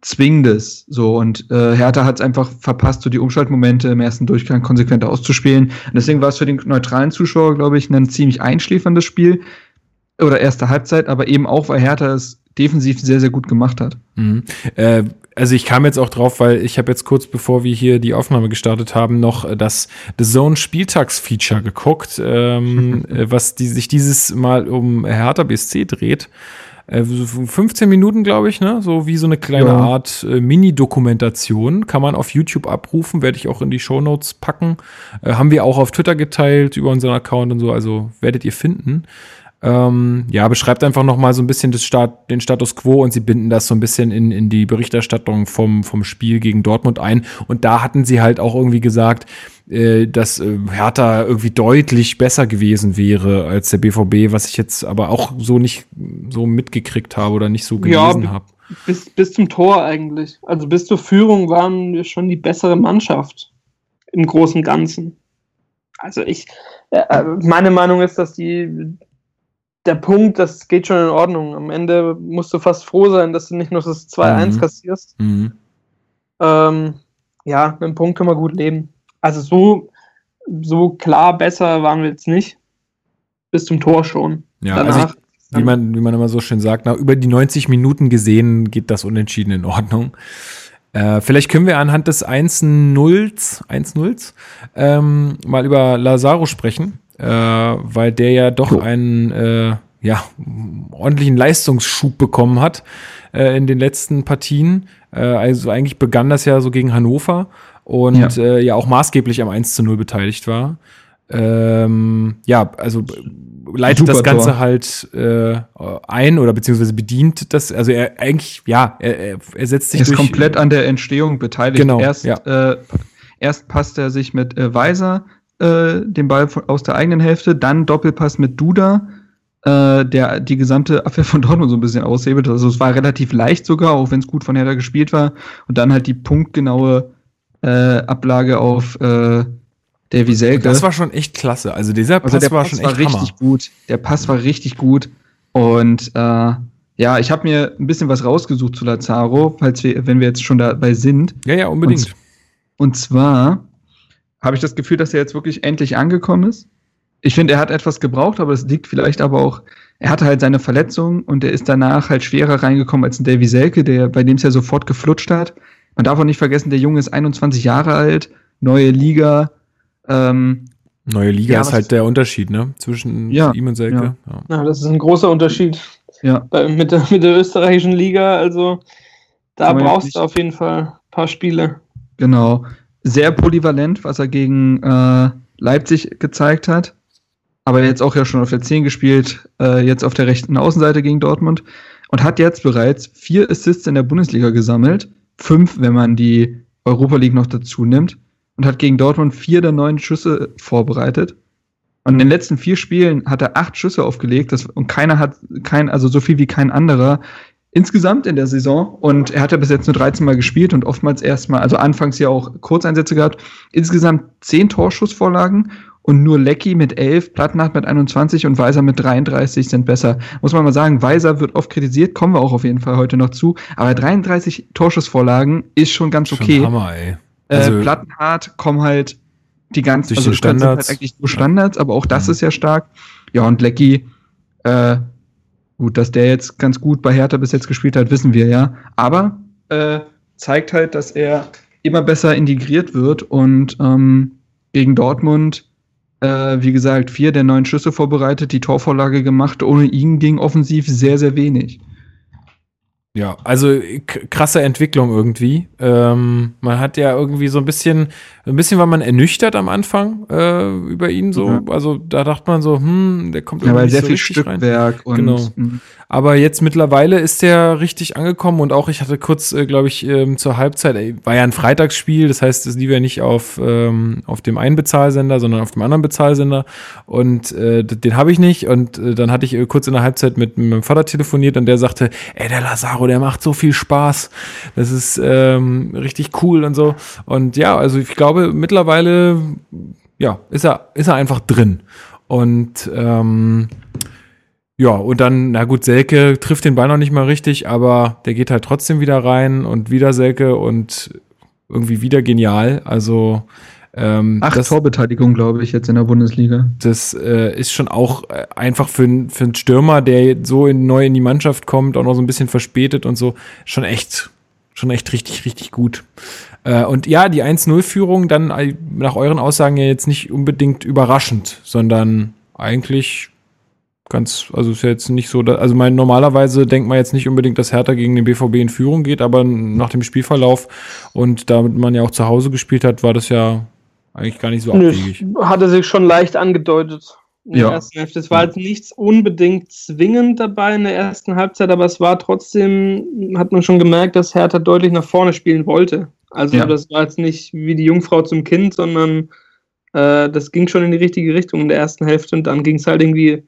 Zwingendes. So, und äh, Hertha hat es einfach verpasst, so die Umschaltmomente im ersten Durchgang konsequent auszuspielen. Und deswegen war es für den neutralen Zuschauer, glaube ich, ein ziemlich einschläferndes Spiel. Oder erste Halbzeit, aber eben auch, weil Hertha es defensiv sehr, sehr gut gemacht hat. Mhm. Äh, also ich kam jetzt auch drauf, weil ich habe jetzt kurz bevor wir hier die Aufnahme gestartet haben, noch das The Zone Spieltagsfeature geguckt, ähm, was die, sich dieses Mal um Hertha BSC dreht. 15 äh, Minuten, glaube ich, ne? So wie so eine kleine ja. Art äh, Mini-Dokumentation. Kann man auf YouTube abrufen, werde ich auch in die Show Notes packen. Äh, haben wir auch auf Twitter geteilt über unseren Account und so, also werdet ihr finden. Ähm, ja, beschreibt einfach noch mal so ein bisschen Start, den Status quo und sie binden das so ein bisschen in, in die Berichterstattung vom, vom Spiel gegen Dortmund ein. Und da hatten sie halt auch irgendwie gesagt, äh, dass äh, Hertha irgendwie deutlich besser gewesen wäre als der BVB, was ich jetzt aber auch so nicht so mitgekriegt habe oder nicht so gelesen ja, habe. Bis, bis zum Tor eigentlich. Also bis zur Führung waren wir schon die bessere Mannschaft im Großen und Ganzen. Also ich, äh, äh meine Meinung ist, dass die der Punkt, das geht schon in Ordnung. Am Ende musst du fast froh sein, dass du nicht nur das 2-1 mhm. kassierst. Mhm. Ähm, ja, mit dem Punkt können wir gut leben. Also so, so klar besser waren wir jetzt nicht. Bis zum Tor schon. Ja, Danach, also ich, wie, man, wie man immer so schön sagt, nach über die 90 Minuten gesehen geht das unentschieden in Ordnung. Äh, vielleicht können wir anhand des 1-0s 1 ähm, mal über Lazaro sprechen äh, weil der ja doch oh. einen äh, ja, ordentlichen Leistungsschub bekommen hat äh, in den letzten Partien. Äh, also eigentlich begann das ja so gegen Hannover und ja, äh, ja auch maßgeblich am 1 zu 0 beteiligt war. Ähm, ja, also leitet Super das Ganze Tor. halt äh, ein oder beziehungsweise bedient das. Also er eigentlich, ja, er, er setzt sich. Er ist durch, komplett an der Entstehung beteiligt. Genau. Erst, ja. äh, erst passt er sich mit äh, Weiser äh, den Ball von, aus der eigenen Hälfte, dann Doppelpass mit Duda, äh, der die gesamte Abwehr von Dortmund so ein bisschen aushebelt. Also es war relativ leicht sogar, auch wenn es gut von Hertha gespielt war. Und dann halt die punktgenaue äh, Ablage auf äh, der Wieselke. Das war schon echt klasse. Also dieser Pass, also der war Pass schon echt war richtig Hammer. gut. Der Pass war richtig gut. Und äh, ja, ich habe mir ein bisschen was rausgesucht zu Lazaro, falls wir, wenn wir jetzt schon dabei sind. Ja, ja, unbedingt. Und, und zwar habe ich das Gefühl, dass er jetzt wirklich endlich angekommen ist. Ich finde, er hat etwas gebraucht, aber es liegt vielleicht aber auch, er hatte halt seine Verletzung und er ist danach halt schwerer reingekommen als ein Davy Selke, der, bei dem es ja sofort geflutscht hat. Man darf auch nicht vergessen, der Junge ist 21 Jahre alt, neue Liga. Ähm, neue Liga ja, ist halt der Unterschied, ne? Zwischen ja, ihm und Selke. Ja. ja. das ist ein großer Unterschied. ja. Bei, mit, der, mit der österreichischen Liga. Also da Aber brauchst du auf jeden Fall ein paar Spiele. Genau. Sehr polyvalent, was er gegen äh, Leipzig gezeigt hat. Aber jetzt auch ja schon auf der 10 gespielt, äh, jetzt auf der rechten Außenseite gegen Dortmund und hat jetzt bereits vier Assists in der Bundesliga gesammelt. Fünf, wenn man die Europa League noch dazu nimmt. Und hat gegen Dortmund vier der neun Schüsse vorbereitet. Und in den letzten vier Spielen hat er acht Schüsse aufgelegt das, und keiner hat kein, also so viel wie kein anderer insgesamt in der Saison. Und er hat ja bis jetzt nur 13 Mal gespielt und oftmals erstmal, also anfangs ja auch Kurzeinsätze gehabt. Insgesamt zehn Torschussvorlagen und nur Lecky mit 11, Plattenhardt mit 21 und Weiser mit 33 sind besser. Muss man mal sagen, Weiser wird oft kritisiert, kommen wir auch auf jeden Fall heute noch zu, aber 33 Torschussvorlagen ist schon ganz okay. Schon Hammer, ey. Äh, also, äh, Plattenhardt kommen halt die ganzen also Standards. Halt eigentlich nur Standards, aber auch das mhm. ist ja stark. Ja, und Lecky, äh, gut, dass der jetzt ganz gut bei Hertha bis jetzt gespielt hat, wissen wir ja. Aber äh, zeigt halt, dass er immer besser integriert wird und ähm, gegen Dortmund, äh, wie gesagt, vier der neun Schüsse vorbereitet, die Torvorlage gemacht. Ohne ihn ging offensiv sehr, sehr wenig. Ja, also krasse Entwicklung irgendwie. Ähm, man hat ja irgendwie so ein bisschen, ein bisschen war man ernüchtert am Anfang äh, über ihn so. Mhm. Also da dachte man so, hm, der kommt irgendwie ja, weil sehr so viel Stückwerk rein. und genau. Hm. Aber jetzt mittlerweile ist der richtig angekommen und auch ich hatte kurz, äh, glaube ich, ähm, zur Halbzeit, ey, war ja ein Freitagsspiel, das heißt, es lief ja nicht auf, ähm, auf dem einen Bezahlsender, sondern auf dem anderen Bezahlsender und äh, den habe ich nicht und äh, dann hatte ich äh, kurz in der Halbzeit mit, mit meinem Vater telefoniert und der sagte, ey, der Lazaro, der macht so viel Spaß, das ist ähm, richtig cool und so. Und ja, also ich glaube mittlerweile, ja, ist er, ist er einfach drin. Und ähm, ja, und dann, na gut, Selke trifft den Ball noch nicht mal richtig, aber der geht halt trotzdem wieder rein und wieder Selke und irgendwie wieder genial. Also ähm, Acht das, Torbeteiligung, glaube ich, jetzt in der Bundesliga. Das äh, ist schon auch äh, einfach für, für einen Stürmer, der so in, neu in die Mannschaft kommt, auch noch so ein bisschen verspätet und so, schon echt, schon echt richtig, richtig gut. Äh, und ja, die 1-0-Führung dann äh, nach euren Aussagen ja jetzt nicht unbedingt überraschend, sondern eigentlich ganz, also ist ja jetzt nicht so, also mein, normalerweise denkt man jetzt nicht unbedingt, dass Hertha gegen den BVB in Führung geht, aber nach dem Spielverlauf und damit man ja auch zu Hause gespielt hat, war das ja eigentlich gar nicht so abwegig. Hatte sich schon leicht angedeutet in der ja. ersten Hälfte. Es war jetzt nichts unbedingt zwingend dabei in der ersten Halbzeit, aber es war trotzdem, hat man schon gemerkt, dass Hertha deutlich nach vorne spielen wollte. Also ja. das war jetzt nicht wie die Jungfrau zum Kind, sondern äh, das ging schon in die richtige Richtung in der ersten Hälfte und dann ging es halt irgendwie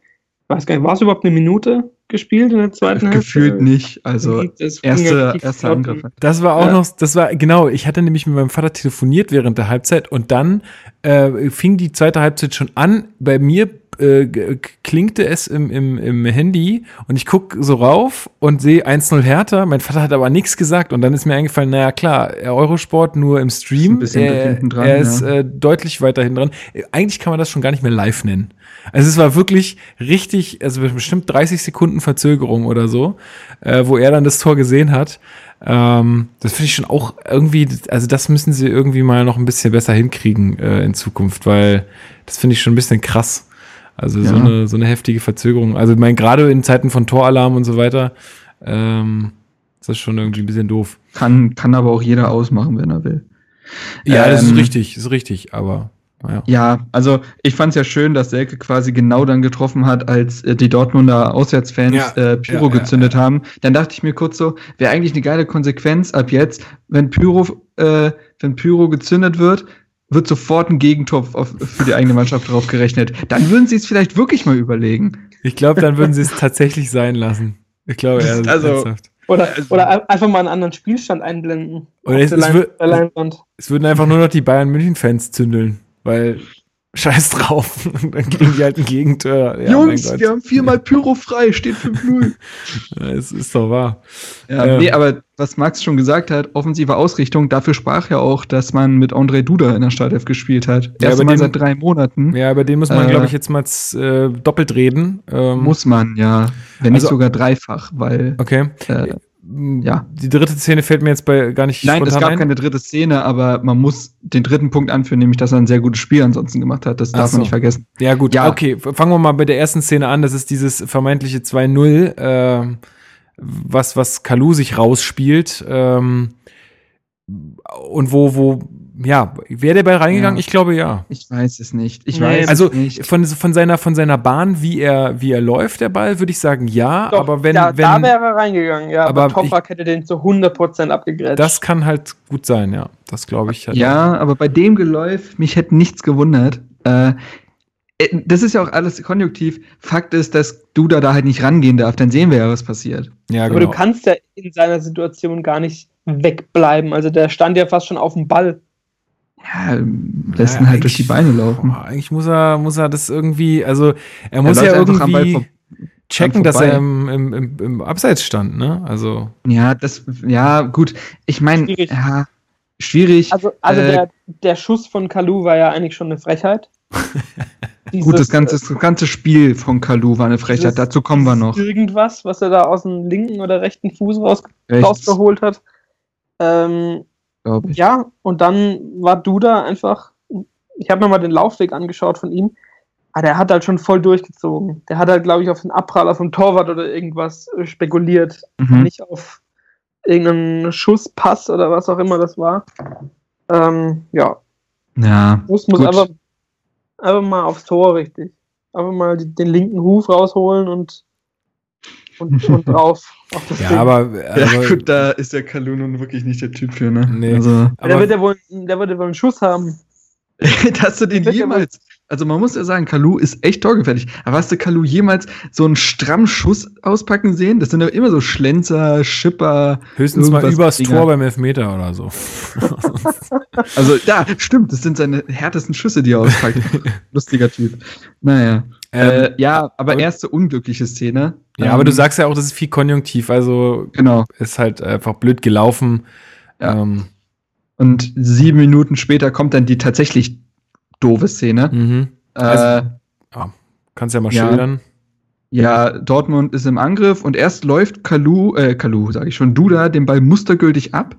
weiß gar nicht, war es überhaupt eine Minute gespielt in der zweiten Hälfte? Gefühlt nicht. Also das erste, erster Angriff. Das war auch ja. noch, das war genau, ich hatte nämlich mit meinem Vater telefoniert während der Halbzeit und dann äh, fing die zweite Halbzeit schon an. Bei mir äh, klingte es im, im, im Handy und ich gucke so rauf und sehe 1-0 Hertha. Mein Vater hat aber nichts gesagt und dann ist mir eingefallen, naja klar, Eurosport nur im Stream. Ist er, dran, er ist ja. äh, deutlich weiter hinten dran. Eigentlich kann man das schon gar nicht mehr live nennen. Also es war wirklich richtig, also bestimmt 30 Sekunden Verzögerung oder so, äh, wo er dann das Tor gesehen hat. Ähm, das finde ich schon auch irgendwie, also das müssen sie irgendwie mal noch ein bisschen besser hinkriegen äh, in Zukunft, weil das finde ich schon ein bisschen krass. Also ja. so, eine, so eine heftige Verzögerung. Also ich meine, gerade in Zeiten von Toralarm und so weiter, ähm, ist das schon irgendwie ein bisschen doof. Kann, kann aber auch jeder ausmachen, wenn er will. Ja, ähm, das ist ähm, richtig, ist richtig, aber ja. ja, also ich fand es ja schön, dass Selke quasi genau dann getroffen hat, als äh, die Dortmunder Auswärtsfans ja. äh, Pyro ja, gezündet haben. Dann dachte ich mir kurz so, wäre eigentlich eine geile Konsequenz ab jetzt, wenn Pyro, äh, wenn Pyro gezündet wird, wird sofort ein Gegentor auf, für die eigene Mannschaft drauf gerechnet. Dann würden sie es vielleicht wirklich mal überlegen. Ich glaube, dann würden sie es tatsächlich sein lassen. Ich glaube, also, ernsthaft. Oder, also, oder einfach mal einen anderen Spielstand einblenden. Oder es, es, es würden einfach nur noch die Bayern München-Fans zündeln weil scheiß drauf. Und dann kriegen die halt ein Gegentor. Ja, Jungs, wir haben viermal Pyro frei, steht 5-0. ja, es ist doch wahr. Ja, ähm, nee, aber was Max schon gesagt hat, offensive Ausrichtung, dafür sprach ja auch, dass man mit André Duda in der Startelf gespielt hat. Ja, Erst mal seit drei Monaten. Ja, über den muss man, äh, glaube ich, jetzt mal äh, doppelt reden. Ähm, muss man, ja. Wenn also, nicht sogar dreifach, weil okay. Äh, Ja. Die dritte Szene fällt mir jetzt bei gar nicht Nein, es gab ein. keine dritte Szene, aber man muss den dritten Punkt anführen, nämlich, dass er ein sehr gutes Spiel ansonsten gemacht hat. Das Ach darf so. man nicht vergessen. Ja, gut, Ja. okay. Fangen wir mal bei der ersten Szene an. Das ist dieses vermeintliche 2-0, ähm, was, was Kalu sich rausspielt. Ähm, und wo, wo, ja, wäre der Ball reingegangen? Ja. Ich glaube ja. Ich weiß es nicht. Ich Nee. weiß Also es nicht. von, von, seiner, von seiner Bahn, wie er, wie er läuft, der Ball, würde ich sagen ja. Doch, aber wenn, da, wenn da wäre er reingegangen, ja. aber Aber Toprak hätte den zu 100% abgegrätscht. das kann halt gut sein, ja. Das glaube ich. Halt Ja, aber bei dem Geläuf, mich hätte nichts gewundert. Äh, äh, das ist ja auch alles konjunktiv. Fakt ist, dass Duda da halt nicht rangehen darf. Dann sehen wir ja, was passiert. Ja, aber genau. du kannst ja in seiner Situation gar nicht wegbleiben. Also der stand ja fast schon auf dem Ball. Ja, lässt Ja, ihn halt durch die Beine laufen. Boah, eigentlich muss er, muss er das irgendwie, also er muss läuft ja irgendwie checken, dass er im, im, im, im Abseits stand, ne? Also, Ja, das, ja, gut. Ich meine, Schwierig. ja, schwierig. Also, also Äh, der, der Schuss von Kalu war ja eigentlich schon eine Frechheit. gut, das Dieses, ganze, das ganze Spiel von Kalu war eine Frechheit. dieses- Dazu kommen wir noch. Irgendwas, was er da aus dem linken oder rechten Fuß raus, Rechts, rausgeholt hat. Ähm, glaub ich. ja, und dann war Duda einfach. Ich habe mir mal den Laufweg angeschaut von ihm. Ah, der hat halt schon voll durchgezogen. Der hat halt, glaube ich, auf den Abpraller vom Torwart oder irgendwas äh, spekuliert. Mhm. Nicht auf irgendeinen Schusspass oder was auch immer das war. Ähm, ja, Ja, muss, muss einfach, einfach mal aufs Tor richtig. Einfach mal die, den linken Huf rausholen und, und, und drauf. Ja, Ding. aber, ja, aber gut, da ist der Kalu nun wirklich nicht der Typ für, ne? Nee. Also, der, aber wird ja wohl, der wird ja wohl einen Schuss haben. hast du den ja jemals, also man muss ja sagen, Kalu ist echt torgefährlich. Aber hast du Kalu jemals so einen strammen Schuss auspacken sehen? Das sind doch immer so Schlenzer, Schipper. höchstens mal übers Dinger. Tor beim Elfmeter oder so. Also, ja, stimmt, das sind seine härtesten Schüsse, die er auspackt. Lustiger Typ. Naja. Ähm, äh, ja, aber aber- erste unglückliche Szene. ja, aber du Ähm, sagst ja auch, das ist viel konjunktiv, also Genau. ist halt einfach blöd gelaufen. Ja. Ähm, Und sieben Minuten später kommt dann die tatsächlich doofe Szene. mhm. Äh, Also- Kannst ja mal Ja. schildern. Ja, Dortmund ist im Angriff und erst läuft Kalu, äh, Kalu, sage ich schon, Duda den Ball mustergültig ab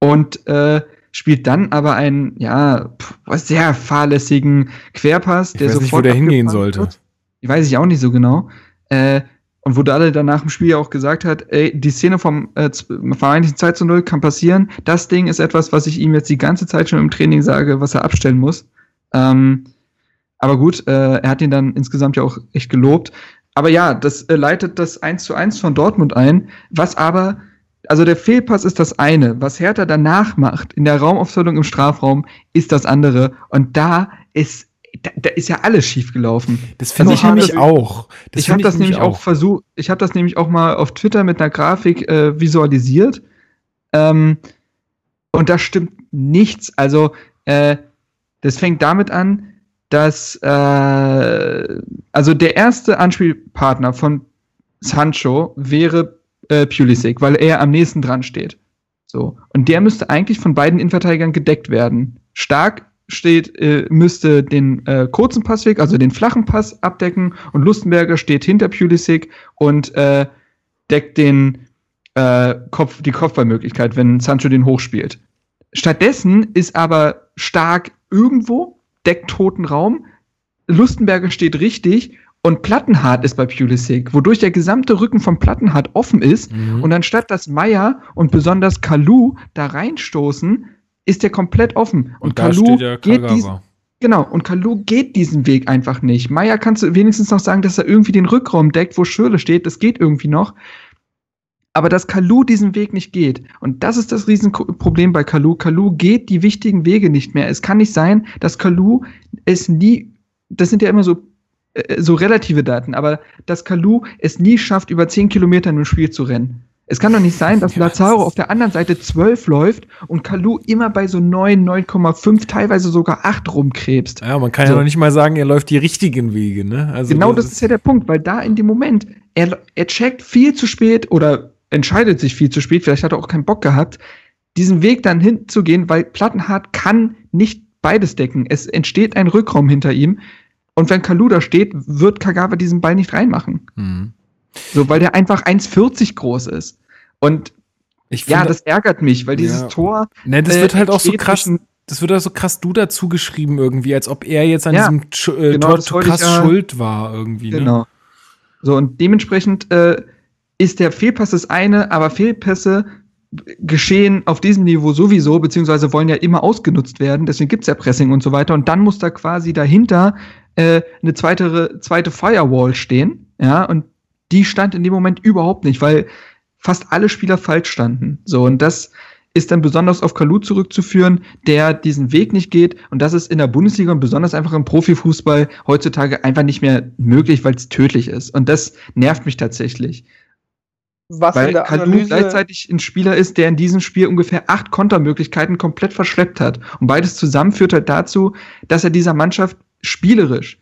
und äh, spielt dann aber einen, ja, sehr fahrlässigen Querpass, Ich der weiß nicht, wo sofort der hingehen sollte. wird. Ich weiß ich auch nicht so genau. Äh, und wo Dalle dann nach dem Spiel ja auch gesagt hat, ey, die Szene vom äh, vermeintlichen 2 zu 0 kann passieren. Das Ding ist etwas, was ich ihm jetzt die ganze Zeit schon im Training sage, was er abstellen muss. Ähm, aber gut, äh, er hat ihn dann insgesamt ja auch echt gelobt. Aber ja, das äh, leitet das 1 zu 1 von Dortmund ein, was aber, also der Fehlpass ist das eine, was Hertha danach macht, in der Raumaufstellung im Strafraum, ist das andere. Und da ist, da, da ist ja alles schief gelaufen. Das finde Also ich ich nämlich das- auch. ich find habe das nämlich auch versucht, ich habe das nämlich auch mal auf Twitter mit einer Grafik äh, visualisiert. Ähm, und da stimmt nichts. Also, äh, das fängt damit an, dass äh, also der erste Anspielpartner von Sancho wäre äh, Pulisic, weil er am nächsten dran steht. So. Und der müsste eigentlich von beiden Innenverteidigern gedeckt werden. Stark steht, äh, müsste den äh, kurzen Passweg, also den flachen Pass abdecken und Lustenberger steht hinter Pulisic und äh, deckt den äh, Kopf, die Kopfballmöglichkeit, wenn Sancho den hochspielt. Stattdessen ist aber stark irgendwo, deckt toten Raum, Lustenberger steht richtig und Plattenhardt ist bei Pulisic, wodurch der gesamte Rücken von Plattenhardt offen ist Mhm. und anstatt dass Meier und besonders Kalu da reinstoßen, ist der komplett offen. Und, und Kalu geht diesen, genau, und Kalu geht diesen Weg einfach nicht. Meier kannst du wenigstens noch sagen, dass er irgendwie den Rückraum deckt, wo Schürle steht, das geht irgendwie noch. Aber dass Kalu diesen Weg nicht geht. Und das ist das Riesenproblem bei Kalu. Kalu geht die wichtigen Wege nicht mehr. Es kann nicht sein, dass Kalu es nie, das sind ja immer so, so relative Daten, aber dass Kalu es nie schafft, über 10 Kilometer in einem Spiel zu rennen. Es kann doch nicht sein, dass Ja, Lazaro das auf der anderen Seite 12 läuft und Kalu immer bei so 9, 9,5, teilweise sogar 8 rumkrebst. Ja, man kann So. ja noch nicht mal sagen, er läuft die richtigen Wege, ne? Also genau das ist ja der Punkt, weil da in dem Moment, er, er checkt viel zu spät oder entscheidet sich viel zu spät, vielleicht hat er auch keinen Bock gehabt, diesen Weg dann hinzugehen, weil Plattenhardt kann nicht beides decken. Es entsteht ein Rückraum hinter ihm und wenn Kalu da steht, wird Kagawa diesen Ball nicht reinmachen. Mhm. So, weil der einfach 1,40 groß ist. Und Ich ja, finde- das ärgert mich, weil dieses Ja. Tor. Ne, das äh, wird halt auch so krass. Das wird halt so krass du dazu geschrieben irgendwie, als ob er jetzt an Ja, diesem Sch äh, genau, Tor ich krass ja- schuld war irgendwie. Ne? Genau. So, und dementsprechend äh, ist der Fehlpass das eine, aber Fehlpässe geschehen auf diesem Niveau sowieso, beziehungsweise wollen ja immer ausgenutzt werden, deswegen gibt's ja Pressing und so weiter. Und dann muss da quasi dahinter äh, eine zweite, zweite Firewall stehen, ja, und die stand in dem Moment überhaupt nicht, weil fast alle Spieler falsch standen. So, und das ist dann besonders auf Kalu zurückzuführen, der diesen Weg nicht geht. Und das ist in der Bundesliga und besonders einfach im Profifußball heutzutage einfach nicht mehr möglich, weil es tödlich ist. Und das nervt mich tatsächlich. Was in Weil der Kalu Analyse, gleichzeitig ein Spieler ist, der in diesem Spiel ungefähr acht Kontermöglichkeiten komplett verschleppt hat. Und beides zusammen führt halt dazu, dass er dieser Mannschaft spielerisch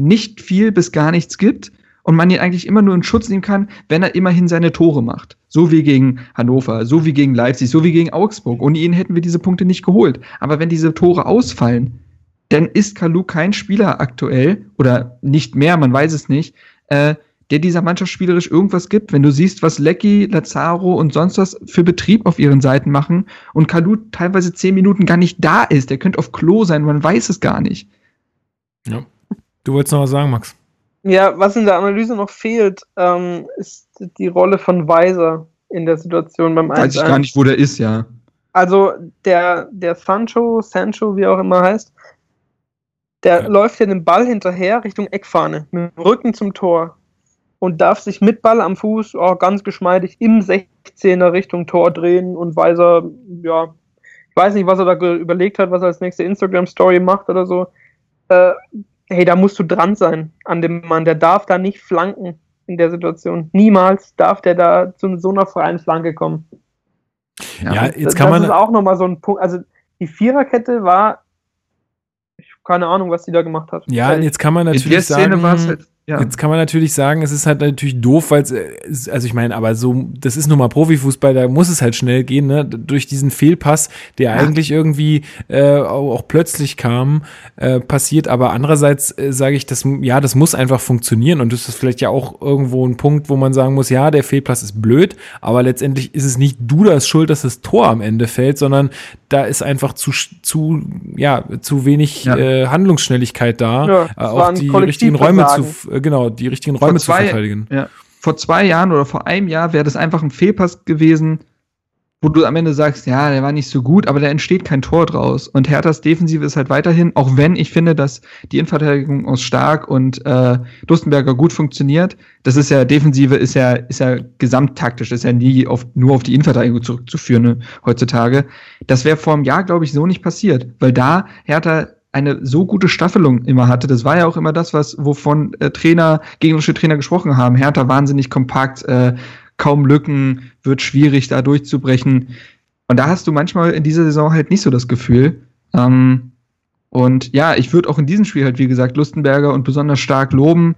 nicht viel bis gar nichts gibt und man ihn eigentlich immer nur in Schutz nehmen kann, wenn er immerhin seine Tore macht. So wie gegen Hannover, so wie gegen Leipzig, so wie gegen Augsburg. Ohne ihn hätten wir diese Punkte nicht geholt. Aber wenn diese Tore ausfallen, dann ist Kalu kein Spieler aktuell oder nicht mehr, man weiß es nicht, äh, der dieser Mannschaft spielerisch irgendwas gibt. Wenn du siehst, was Lecky, Lazaro und sonst was für Betrieb auf ihren Seiten machen und Kalu teilweise zehn Minuten gar nicht da ist, der könnte auf Klo sein, man weiß es gar nicht. Ja. Du wolltest noch was sagen, Max? ja, was in der Analyse noch fehlt, ähm, ist die Rolle von Weiser in der Situation beim 1 Weiß ich gar nicht, wo der ist, ja. Also der, der Sancho, Sancho, wie auch immer heißt, der Ja. läuft ja den Ball hinterher Richtung Eckfahne, mit dem Rücken zum Tor und darf sich mit Ball am Fuß oh, ganz geschmeidig im 16er Richtung Tor drehen und Weiser, ja, ich weiß nicht, was er da überlegt hat, was er als nächste Instagram-Story macht oder so. Äh, hey, da musst du dran sein an dem Mann, der darf da nicht flanken in der Situation. Niemals darf der da zu so einer freien Flanke kommen. Ja, Das- jetzt kann das man. ist auch nochmal so ein Punkt. Also die Viererkette war, ich hab keine Ahnung, was die da gemacht hat. Ja, jetzt kann man In natürlich der Szene sagen, war es halt, ja. Jetzt kann man natürlich sagen, es ist halt natürlich doof, weil es, äh, also ich meine, aber so, das ist nun mal Profifußball, da muss es halt schnell gehen, ne? Durch diesen Fehlpass, der Ja. eigentlich irgendwie äh, auch, auch plötzlich kam, äh, passiert. Aber andererseits äh, sage ich, das, ja, das muss einfach funktionieren und das ist vielleicht ja auch irgendwo ein Punkt, wo man sagen muss, ja, der Fehlpass ist blöd, aber letztendlich ist es nicht du das schuld, dass das Tor am Ende fällt, sondern da ist einfach zu, zu, ja, zu wenig Ja. äh, Handlungsschnelligkeit da, Ja, äh, auch die richtigen Räume zu, äh, genau, die richtigen Räume zu zwei- verteidigen. Ja. Vor zwei Jahren oder vor einem Jahr wäre das einfach ein Fehlpass gewesen, wo du am Ende sagst, ja, der war nicht so gut, aber da entsteht kein Tor draus. Und Herthas Defensive ist halt weiterhin, auch wenn ich finde, dass die Innenverteidigung aus Stark und äh, Dustenberger gut funktioniert, das ist ja, Defensive ist ja, ist ja gesamttaktisch, ist ja nie auf, nur auf die Innenverteidigung zurückzuführen ne, heutzutage. Das wäre vor einem Jahr, glaube ich, so nicht passiert, weil da Hertha eine so gute Staffelung immer hatte. Das war ja auch immer das, was wovon äh, Trainer, gegnerische Trainer gesprochen haben. Hertha wahnsinnig kompakt, äh, kaum Lücken, wird schwierig, da durchzubrechen. Und da hast du manchmal in dieser Saison halt nicht so das Gefühl. Ähm, und ja, ich würde auch in diesem Spiel halt, wie gesagt, Lustenberger und besonders stark loben.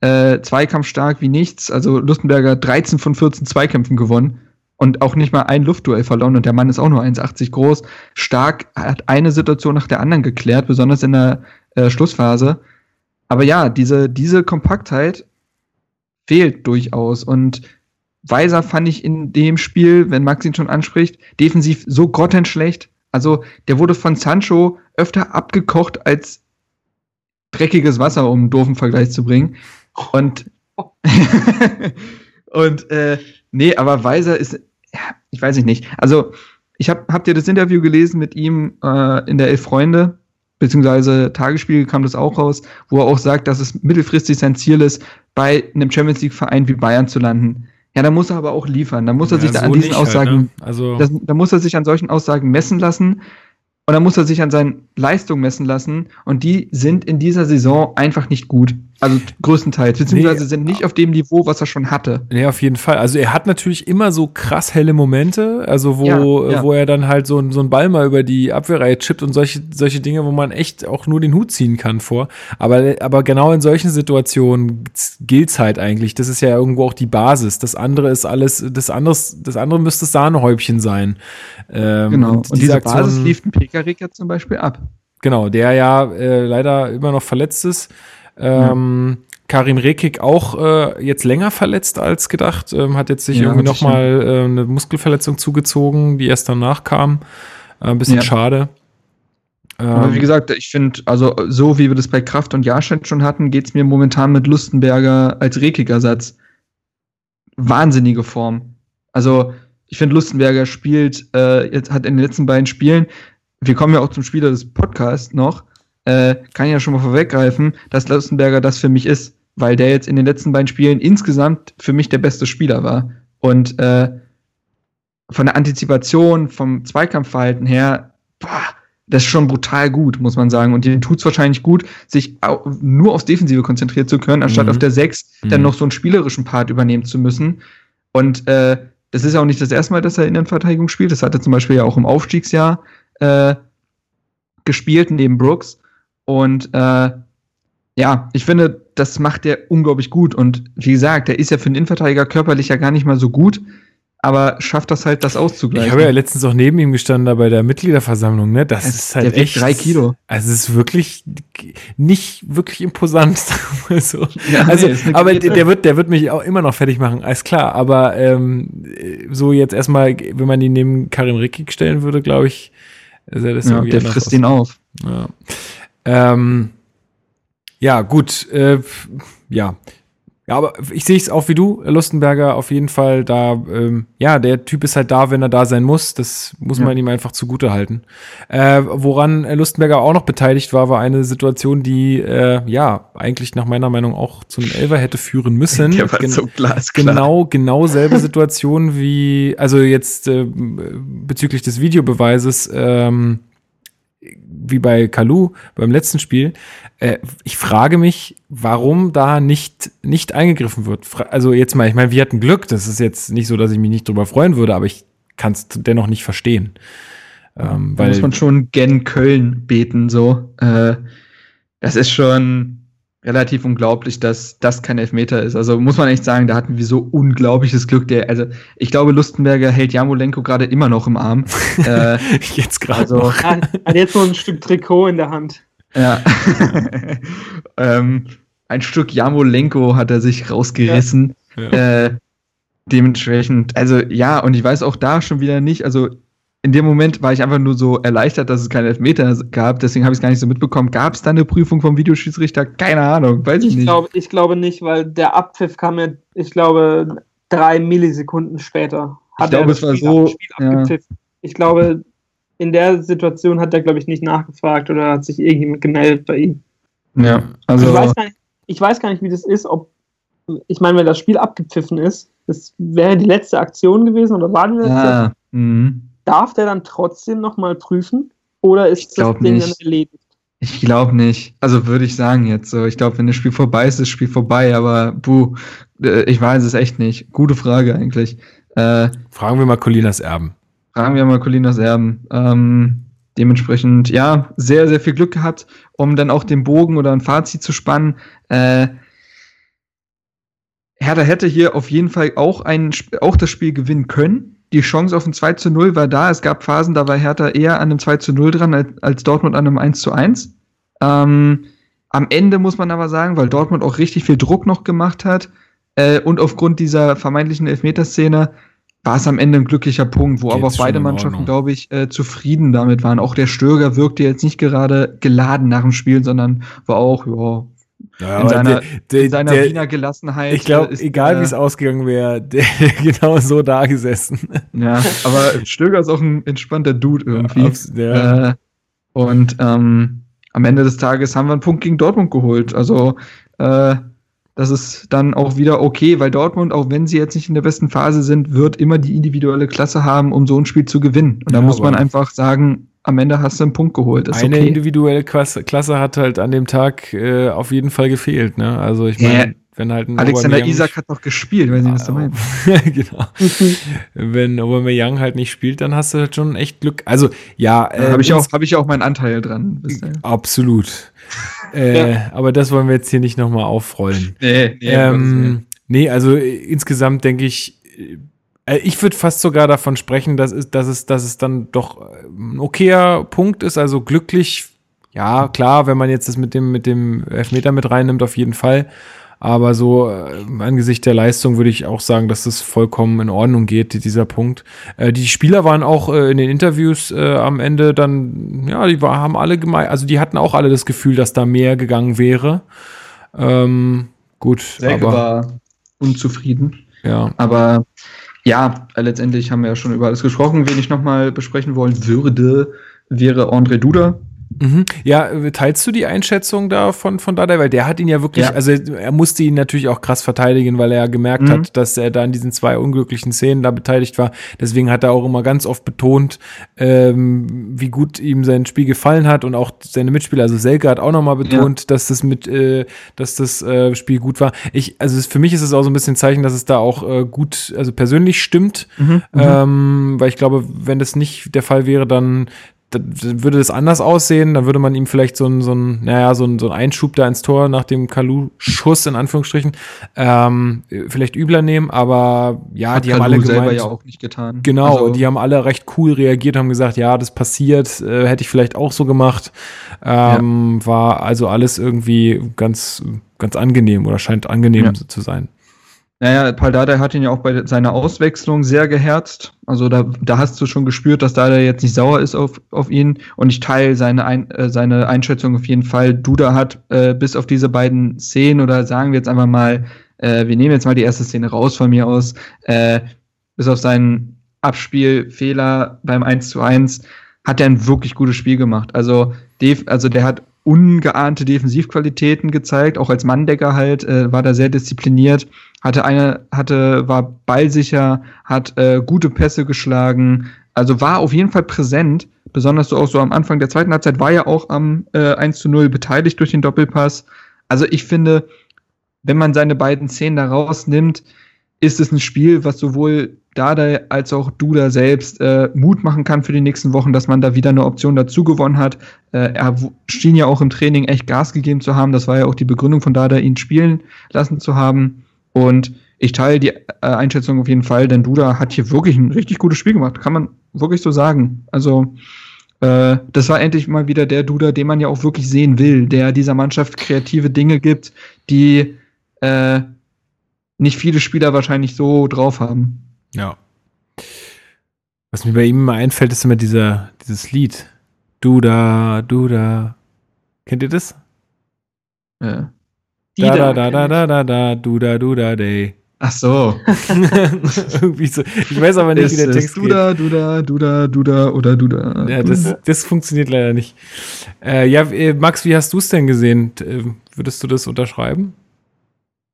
Äh, Zweikampf stark wie nichts. Also Lustenberger 13 von 14 Zweikämpfen gewonnen und auch nicht mal ein Luftduell verloren. Und der Mann ist auch nur 1,80 groß. Stark hat eine Situation nach der anderen geklärt, besonders in der äh, Schlussphase. Aber ja, diese, diese Kompaktheit fehlt durchaus. Und Weiser fand ich in dem Spiel, wenn Max ihn schon anspricht, defensiv so grottenschlecht. Also der wurde von Sancho öfter abgekocht als dreckiges Wasser, um einen doofen Vergleich zu bringen. Und, und äh, nee, aber Weiser ist, ich weiß ich nicht. Also ich hab, habt ihr das Interview gelesen mit ihm äh, in der Elf Freunde? Beziehungsweise Tagesspiegel kam das auch raus, wo er auch sagt, dass es mittelfristig sein Ziel ist, bei einem Champions League-Verein wie Bayern zu landen. Ja, da muss er aber auch liefern. Da muss er sich da so an diesen nicht halt, Aussagen ne? Also, das, da muss er sich an solchen Aussagen messen lassen und dann muss er sich an seinen Leistungen messen lassen und die sind in dieser Saison einfach nicht gut. Also größtenteils, beziehungsweise Nee. sind nicht auf dem Niveau, was er schon hatte. Ja, auf jeden Fall. Also er hat natürlich immer so krass helle Momente, also wo, Ja, ja. wo er dann halt so, so einen Ball mal über die Abwehrreihe chippt und solche, solche Dinge, wo man echt auch nur den Hut ziehen kann vor. Aber, aber genau in solchen Situationen gilt's halt eigentlich. Das ist ja irgendwo auch die Basis. Das andere ist alles, das anderes, das andere müsste das Sahnehäubchen sein. Ähm, Genau. Und, diese Aktion- Basis lief ein Pekarik ja zum Beispiel ab. Genau, der ja äh, leider immer noch verletzt ist. Ähm, Karim Rekik auch äh, jetzt länger verletzt als gedacht. Ähm, hat jetzt sich Ja, irgendwie nochmal äh, eine Muskelverletzung zugezogen, die erst danach kam. Äh, ein bisschen Ja. schade. Aber Ähm, wie gesagt, ich finde, also so wie wir das bei Kraft und Jahrstedt schon hatten, geht's mir momentan mit Lustenberger als Rekigersatz. Wahnsinnige Form. Also, ich finde, Lustenberger spielt, äh, jetzt hat in den letzten beiden Spielen, wir kommen ja auch zum Spieler des Podcasts noch, äh, kann ich ja schon mal vorweggreifen, dass Lustenberger das für mich ist, weil der jetzt in den letzten beiden Spielen insgesamt für mich der beste Spieler war. Und äh, von der Antizipation, vom Zweikampfverhalten her, boah, das ist schon brutal gut, muss man sagen. Und denen tut es wahrscheinlich gut, sich nur aufs Defensive konzentrieren zu können, anstatt Mhm. auf der 6 dann Mhm. noch so einen spielerischen Part übernehmen zu müssen. Und äh, das ist ja auch nicht das erste Mal, dass er Innenverteidigung spielt. Das hat er zum Beispiel ja auch im Aufstiegsjahr äh, gespielt, neben Brooks. Und äh, ja, ich finde, das macht er unglaublich gut. Und wie gesagt, der ist ja für einen Innenverteidiger körperlich ja gar nicht mal so gut, aber schafft das halt, das auszugleichen. ich habe ja letztens auch neben ihm gestanden da bei der Mitgliederversammlung, ne? Das Es- ist halt der echt. drei Kilo. Also es ist wirklich nicht wirklich imposant. so. Ja, also, nee, ist aber der wird, der wird mich auch immer noch fertig machen, alles klar. Aber ähm, so jetzt erstmal, wenn man ihn neben Karim Rekik stellen würde, glaube ich, sähe das ja, irgendwie der frisst ihn auf. Ja, ähm, ja gut. Äh, ja. Ja, aber ich sehe es auch wie du, Lustenberger auf jeden Fall da, ähm, ja, der Typ ist halt da, wenn er da sein muss. Das muss Ja. man ihm einfach zugute halten. Äh, woran äh, Lustenberger auch noch beteiligt war, war eine Situation, die, äh, ja, eigentlich nach meiner Meinung auch zu einem Elfer hätte führen müssen. Gen- glasklar. Genau, genau selbe Situation wie, also jetzt äh, bezüglich des Videobeweises, ähm, wie bei Kalu beim letzten Spiel. Äh, ich frage mich, warum da nicht, nicht eingegriffen wird. Also jetzt mal, ich meine, wir hatten Glück. Das ist jetzt nicht so, dass ich mich nicht drüber freuen würde, aber ich kann es dennoch nicht verstehen. Ähm, Da weil, muss man schon gen Köln beten, so. Äh, das ist schon relativ unglaublich, dass das kein Elfmeter ist. Also muss man echt sagen, da hatten wir so unglaubliches Glück. Der, also ich glaube, Lustenberger hält Jamolenko gerade immer noch im Arm. äh, jetzt gerade also, Hat jetzt noch ein Stück Trikot in der Hand. ja. ähm, ein Stück Jamolenko hat er sich rausgerissen. Ja. Äh, dementsprechend, also ja, und ich weiß auch da schon wieder nicht, also in dem Moment war ich einfach nur so erleichtert, dass es keine Elfmeter gab, deswegen habe ich es gar nicht so mitbekommen. Gab es da eine Prüfung vom Videoschiedsrichter? Keine Ahnung, weiß ich, Ich nicht. glaube, ich glaube nicht, weil der Abpfiff kam ja, ich glaube, drei Millisekunden später. Ich glaube, es war Spiel, so, ja. Ich glaube, in der Situation hat er, glaube ich, nicht nachgefragt oder hat sich irgendjemand gemeldet bei ihm. ja, also ich, weiß gar nicht, ich weiß gar nicht, wie das ist, ob, ich meine, wenn das Spiel abgepfiffen ist, das wäre die letzte Aktion gewesen oder war die letzte, ja, mhm. Darf der dann trotzdem nochmal prüfen oder Ich ist das Ding nicht. dann erledigt? ich glaube nicht. Also würde ich sagen jetzt so. Ich glaube, wenn das Spiel vorbei ist, ist das Spiel vorbei, aber buh, äh, ich weiß es echt nicht. Gute Frage eigentlich. Äh, Fragen wir mal Colinas Erben. Fragen wir mal Colinas Erben. Ähm, dementsprechend, ja, sehr, sehr viel Glück gehabt, um dann auch den Bogen oder ein Fazit zu spannen. Äh, Hertha hätte hier auf jeden Fall auch, ein, auch das Spiel gewinnen können. Die Chance auf ein 2 zu 0 war da. Es gab Phasen, da war Hertha eher an einem 2 zu 0 dran, als, als Dortmund an einem 1 zu 1. Ähm, am Ende muss man aber sagen, weil Dortmund auch richtig viel Druck noch gemacht hat äh, und aufgrund dieser vermeintlichen Elfmeterszene war es am Ende ein glücklicher Punkt, wo Geht's aber auch beide Mannschaften, glaube ich, äh, zufrieden damit waren. Auch der Stöger wirkte jetzt nicht gerade geladen nach dem Spiel, sondern war auch ja, Ja, in seiner, der, in seiner der, Wiener Gelassenheit. ich glaube, äh, egal äh, wie es ausgegangen wäre, der genau so da gesessen. Ja, aber Stöger ist auch ein entspannter Dude irgendwie. Ja. Äh, und ähm, am Ende des Tages haben wir einen Punkt gegen Dortmund geholt. Also äh, das ist dann auch wieder okay, weil Dortmund, auch wenn sie jetzt nicht in der besten Phase sind, wird immer die individuelle Klasse haben, um so ein Spiel zu gewinnen. Und da Ja, muss man einfach sagen, am Ende hast du einen Punkt geholt. Ist Eine okay. individuelle Klasse, Klasse hat halt an dem Tag äh, auf jeden Fall gefehlt. Ne? Also ich meine, Ja. wenn halt ein Alexander Aubameyang Isak hat doch gespielt, weiß nicht, was du meinst. genau. Wenn Aubameyang halt nicht spielt, dann hast du halt schon echt Glück. Also ja, Da habe ich, ins- auch- hab ich auch meinen Anteil dran. Absolut. äh, Aber das wollen wir jetzt hier nicht nochmal aufrollen. Nee, nee. Ähm, nee, also äh, insgesamt denke ich, äh, ich würde fast sogar davon sprechen, dass es, dass es, dass es dann doch äh, ein okayer Punkt ist, also glücklich. Ja, klar, wenn man jetzt das mit dem, mit dem Elfmeter mit reinnimmt, auf jeden Fall. Aber so äh, angesichts der Leistung würde ich auch sagen, dass das vollkommen in Ordnung geht, dieser Punkt. Äh, die Spieler waren auch äh, in den Interviews äh, am Ende dann, ja, die war, haben alle gemeint, also die hatten auch alle das Gefühl, dass da mehr gegangen wäre. Ähm, gut, Selke aber war unzufrieden. ja. Aber ja, letztendlich haben wir ja schon über alles gesprochen. Wen ich nochmal besprechen wollen würde, wäre André Duda. Mhm. Ja, äh, teilst du die Einschätzung da von, von Dada? Weil der hat ihn ja wirklich, Ja. also er musste ihn natürlich auch krass verteidigen, weil er ja gemerkt Mhm. hat, dass er da in diesen zwei unglücklichen Szenen da beteiligt war. Deswegen hat er auch immer ganz oft betont, ähm, wie gut ihm sein Spiel gefallen hat und auch seine Mitspieler. Also Selke hat auch nochmal betont, dass das mit, äh, dass das äh, Spiel gut war. Ich, also für mich ist es auch so ein bisschen Zeichen, dass es da auch äh, gut, also persönlich stimmt. Mhm. Ähm, weil ich glaube, wenn das nicht der Fall wäre, dann, dann würde das anders aussehen. Dann würde man ihm vielleicht so ein, so ein, naja, so ein, so ein Einschub da ins Tor nach dem Kalu-Schuss in Anführungsstrichen ähm, vielleicht übler nehmen. Aber ja, Hat die haben Kalou alle selber gemeint, ja auch nicht getan. Genau, Also, die haben alle recht cool reagiert, haben gesagt, ja, das passiert, äh, hätte ich vielleicht auch so gemacht. Ähm, War also alles irgendwie ganz, ganz angenehm oder scheint angenehm Ja. zu sein. Naja, Paul Dardai hat ihn ja auch bei seiner Auswechslung sehr geherzt. Also da, da hast du schon gespürt, dass Dardai jetzt nicht sauer ist auf, auf ihn. Und ich teile seine, Ein, äh, seine Einschätzung auf jeden Fall. Duda hat äh, bis auf diese beiden Szenen oder sagen wir jetzt einfach mal, äh, wir nehmen jetzt mal die erste Szene raus von mir aus, äh, bis auf seinen Abspielfehler beim 1 zu 1 hat er ein wirklich gutes Spiel gemacht. Also, also der hat ungeahnte Defensivqualitäten gezeigt, auch als Manndecker halt, äh, war da sehr diszipliniert, hatte eine, hatte, war ballsicher, hat äh, gute Pässe geschlagen, also war auf jeden Fall präsent, besonders so auch so am Anfang der zweiten Halbzeit, war ja auch am äh, 1 zu 0 beteiligt durch den Doppelpass. Also ich finde, wenn man seine beiden Szenen da rausnimmt, ist es ein Spiel, was sowohl Dada als auch Duda selbst äh, Mut machen kann für die nächsten Wochen, dass man da wieder eine Option dazu gewonnen hat. Äh, er schien ja auch im Training echt Gas gegeben zu haben. Das war ja auch die Begründung von Dada, ihn spielen lassen zu haben. Und ich teile die äh, Einschätzung auf jeden Fall, denn Duda hat hier wirklich ein richtig gutes Spiel gemacht, kann man wirklich so sagen. Also äh, das war endlich mal wieder der Duda, den man ja auch wirklich sehen will, der dieser Mannschaft kreative Dinge gibt, die äh, nicht viele Spieler wahrscheinlich so drauf haben. Ja. Was mir bei ihm immer einfällt, ist immer dieser, dieses Lied. Du da, du da. Kennt ihr das? Äh, Die da, da, da da, da, da, da, da, du da, du da, day. ach so. Irgendwie so. Ich weiß aber nicht, wie der Ist Text es geht. Duda, Duda, Duda, Duda oder Duda. Ja, das, das funktioniert leider nicht. Äh, ja, äh, Max, wie hast du es denn gesehen? Äh, Würdest du das unterschreiben?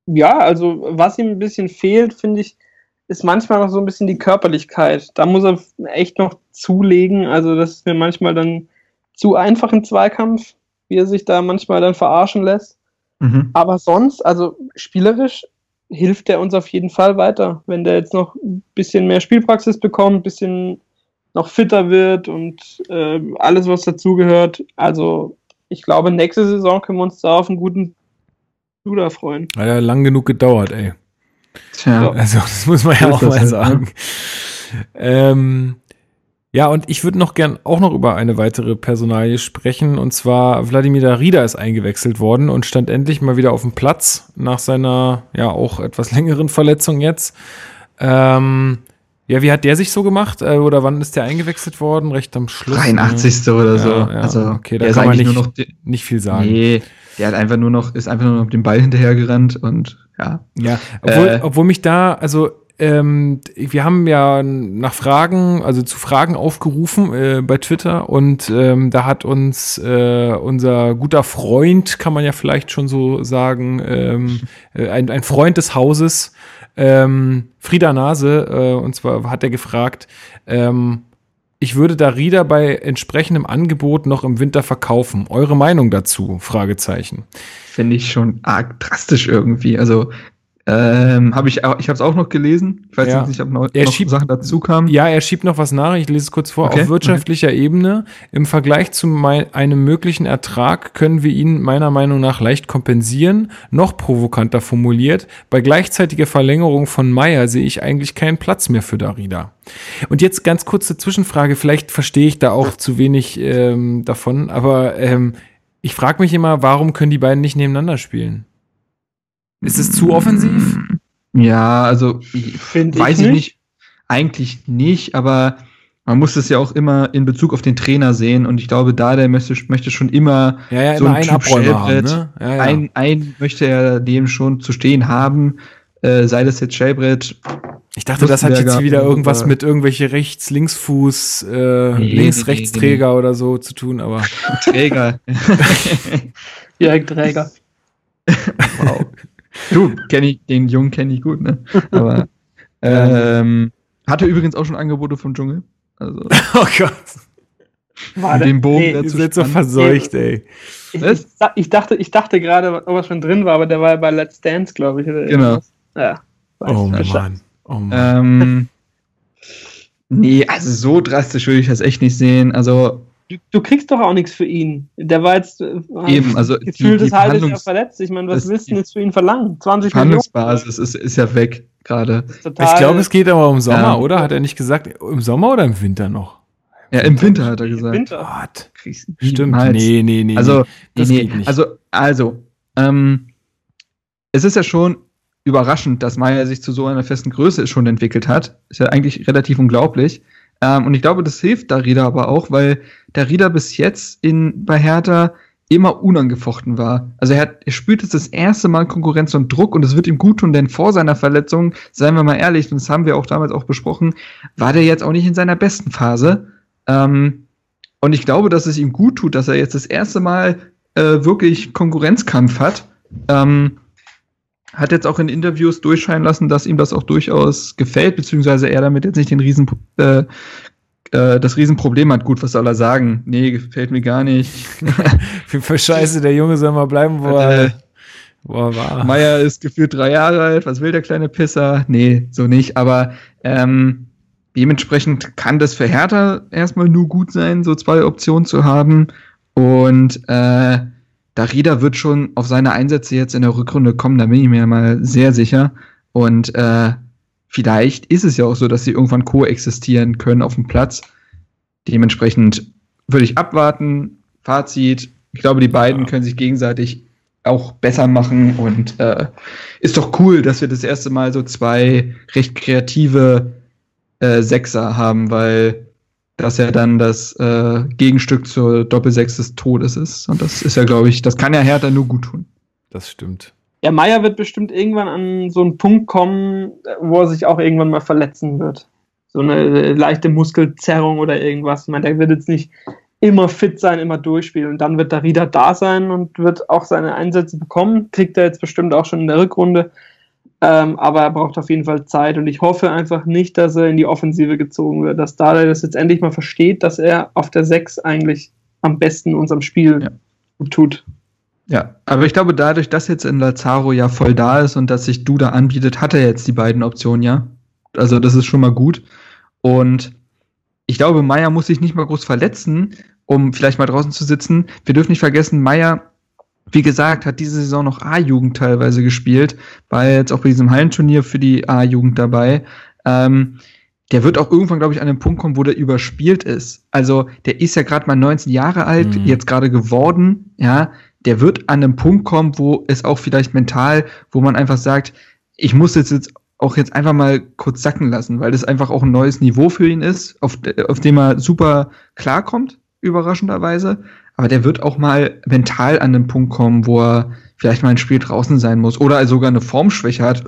Ja, also was ihm ein bisschen fehlt, finde ich, ist manchmal noch so ein bisschen die Körperlichkeit. Da muss er echt noch zulegen. Also das ist mir manchmal dann zu einfach im Zweikampf, wie er sich da manchmal dann verarschen lässt. Mhm. Aber sonst, also spielerisch, hilft er uns auf jeden Fall weiter. Wenn der jetzt noch ein bisschen mehr Spielpraxis bekommt, ein bisschen noch fitter wird und äh, alles, was dazugehört. Also ich glaube, nächste Saison können wir uns da auf einen guten Duda freuen. Hat ja lang genug gedauert, ey. Tja. Also, das muss man ja auch mal halt, ne? sagen. Ähm, ja, und ich würde noch gern auch noch über eine weitere Personalie sprechen. Und zwar Wladimir Darida ist eingewechselt worden und stand endlich mal wieder auf dem Platz nach seiner ja auch etwas längeren Verletzung jetzt. Ähm, ja, wie hat der sich so gemacht? Äh, oder wann ist der eingewechselt worden? Recht am Schluss. 83. oder Ja, so. ja, also, okay, da kann man nicht- nur noch. die- Nicht viel sagen. Nee, der hat einfach nur noch, ist einfach nur noch dem Ball hinterhergerannt und ja. Ja, obwohl, Äh. obwohl mich da, also ähm, wir haben ja nach Fragen, also zu Fragen aufgerufen äh, bei Twitter und ähm, da hat uns äh, unser guter Freund, kann man ja vielleicht schon so sagen, ähm, äh, ein, ein Freund des Hauses, ähm, Frieda Nase, äh, und zwar hat er gefragt, ähm, ich würde Darida bei entsprechendem Angebot noch im Winter verkaufen. Eure Meinung dazu? Fragezeichen. Finde ich schon arg drastisch irgendwie. Also, ähm, habe ich ich habe es auch noch gelesen. Ich weiß Ja. jetzt nicht, ob noch, Er noch schiebt- Sachen dazu kamen. Ja, er schiebt noch was nach. Ich lese es kurz vor. Okay, Auf wirtschaftlicher Ebene im Vergleich zu mei- einem möglichen Ertrag können wir ihn meiner Meinung nach leicht kompensieren. Noch provokanter formuliert. Bei gleichzeitiger Verlängerung von Meier sehe ich eigentlich keinen Platz mehr für Darida. Und jetzt ganz kurze Zwischenfrage. Vielleicht verstehe ich da auch zu wenig ähm, davon, aber ähm, ich frage mich immer, warum können die beiden nicht nebeneinander spielen? Ist es zu offensiv? Ja, also Finde weiß ich ich nicht. nicht. Eigentlich nicht, aber man muss es ja auch immer in Bezug auf den Trainer sehen und ich glaube, da der möchte, möchte schon immer Ja, ja, so immer ein einen Typ Abräumer haben, ne? Ja, ja. ein, ein möchte er dem schon zu stehen haben, äh, sei das jetzt Schellbrett. ich dachte, das hat jetzt wieder irgendwas mit irgendwelche Rechts-Linksfuß, äh, Nee, Links-Rechtsträger oder so zu tun, aber Träger. Jörg Träger. wow. Du, kenn ich, den Jungen kenne ich gut, ne? Aber ähm, hatte übrigens auch schon Angebote vom Dschungel. Also oh Gott, War der- den Bogen nee, dazu so verseucht, ey. Ich, Was? ich, ich dachte, ich dachte gerade, ob er schon drin war, aber der war ja bei Let's Dance, glaube ich. Oder Genau. Ja. Oh. Mann. Oh Mann. Ähm, nee, also so drastisch würde ich das echt nicht sehen. Also Du, du kriegst doch auch nichts für ihn. Der war jetzt äh, Eben, also gefühlt das halbe Jahr verletzt. Ich meine, was willst du denn jetzt für ihn verlangen? 20 Verhandlungsbasis ist, ist ja weg gerade. Millionen? Ich glaube, es geht aber um Sommer, Ähm, oder? Hat er nicht gesagt, im Sommer oder im Winter noch? Ja, im Winter hat er gesagt. Winter. Gott. Kriegst Stimmt. Nee, nee, nee. Also, nee. das nee, geht nicht. Also, also, ähm, es ist ja schon überraschend, dass Meier sich zu so einer festen Größe schon entwickelt hat. Ist ja eigentlich relativ unglaublich. Ähm, und ich glaube, das hilft Darida aber auch, weil Darida bis jetzt in, bei Hertha immer unangefochten war. Also er, hat, er spürt jetzt das erste Mal Konkurrenz und Druck und es wird ihm gut tun, denn vor seiner Verletzung, seien wir mal ehrlich, und das haben wir auch damals auch besprochen, war der jetzt auch nicht in seiner besten Phase. Ähm, und ich glaube, dass es ihm gut tut, dass er jetzt das erste Mal äh, wirklich Konkurrenzkampf hat. Ähm, hat jetzt auch in Interviews durchscheinen lassen, dass ihm das auch durchaus gefällt, beziehungsweise er damit jetzt nicht den Riesen, äh, äh, das Riesenproblem hat. Gut, was soll er sagen? Nee, gefällt mir gar nicht. Für, für Scheiße, der Junge soll mal bleiben, wo Äh, er, wo er war. Meier ist gefühlt drei Jahre alt. Was will der kleine Pisser? Nee, so nicht. Aber ähm, dementsprechend kann das für Hertha erstmal nur gut sein, so zwei Optionen zu haben. Und äh, Darida wird schon auf seine Einsätze jetzt in der Rückrunde kommen, da bin ich mir mal sehr sicher. Und äh, vielleicht ist es ja auch so, dass sie irgendwann koexistieren können auf dem Platz. Dementsprechend würde ich abwarten. Fazit, ich glaube, die beiden können sich gegenseitig auch besser machen und äh, ist doch cool, dass wir das erste Mal so zwei recht kreative äh, Sechser haben, weil das ja dann das äh, Gegenstück zur Doppelsechs des Todes ist. Und das ist ja, glaube ich, das kann ja Hertha nur gut tun. Das stimmt. Ja, Meier wird bestimmt irgendwann an so einen Punkt kommen, wo er sich auch irgendwann mal verletzen wird. So eine äh, leichte Muskelzerrung oder irgendwas. Ich meine, der wird jetzt nicht immer fit sein, immer durchspielen. Und dann wird der Rieder da sein und wird auch seine Einsätze bekommen. Kriegt er jetzt bestimmt auch schon in der Rückrunde. Ähm, aber er braucht auf jeden Fall Zeit und ich hoffe einfach nicht, dass er in die Offensive gezogen wird, dass Dada das jetzt endlich mal versteht, dass er auf der 6 eigentlich am besten unserem Spiel Ja. tut. Ja, aber ich glaube, dadurch, dass jetzt in Lazaro ja voll da ist und dass sich Duda anbietet, hat er jetzt die beiden Optionen ja. Also das ist schon mal gut. Und ich glaube, Meier muss sich nicht mal groß verletzen, um vielleicht mal draußen zu sitzen. Wir dürfen nicht vergessen, Meier, wie gesagt, hat diese Saison noch A-Jugend teilweise gespielt, war jetzt auch bei diesem Hallenturnier für die A-Jugend dabei. Ähm, der wird auch irgendwann, glaube ich, an den Punkt kommen, wo der überspielt ist. Also der ist ja gerade mal 19 Jahre alt, Mhm. jetzt gerade geworden, ja. Der wird an einen Punkt kommen, wo es auch vielleicht mental, wo man einfach sagt, ich muss jetzt, jetzt auch jetzt einfach mal kurz sacken lassen, weil das einfach auch ein neues Niveau für ihn ist, auf, auf dem er super klarkommt, überraschenderweise. Aber der wird auch mal mental an den Punkt kommen, wo er vielleicht mal ein Spiel draußen sein muss oder sogar eine Formschwäche hat.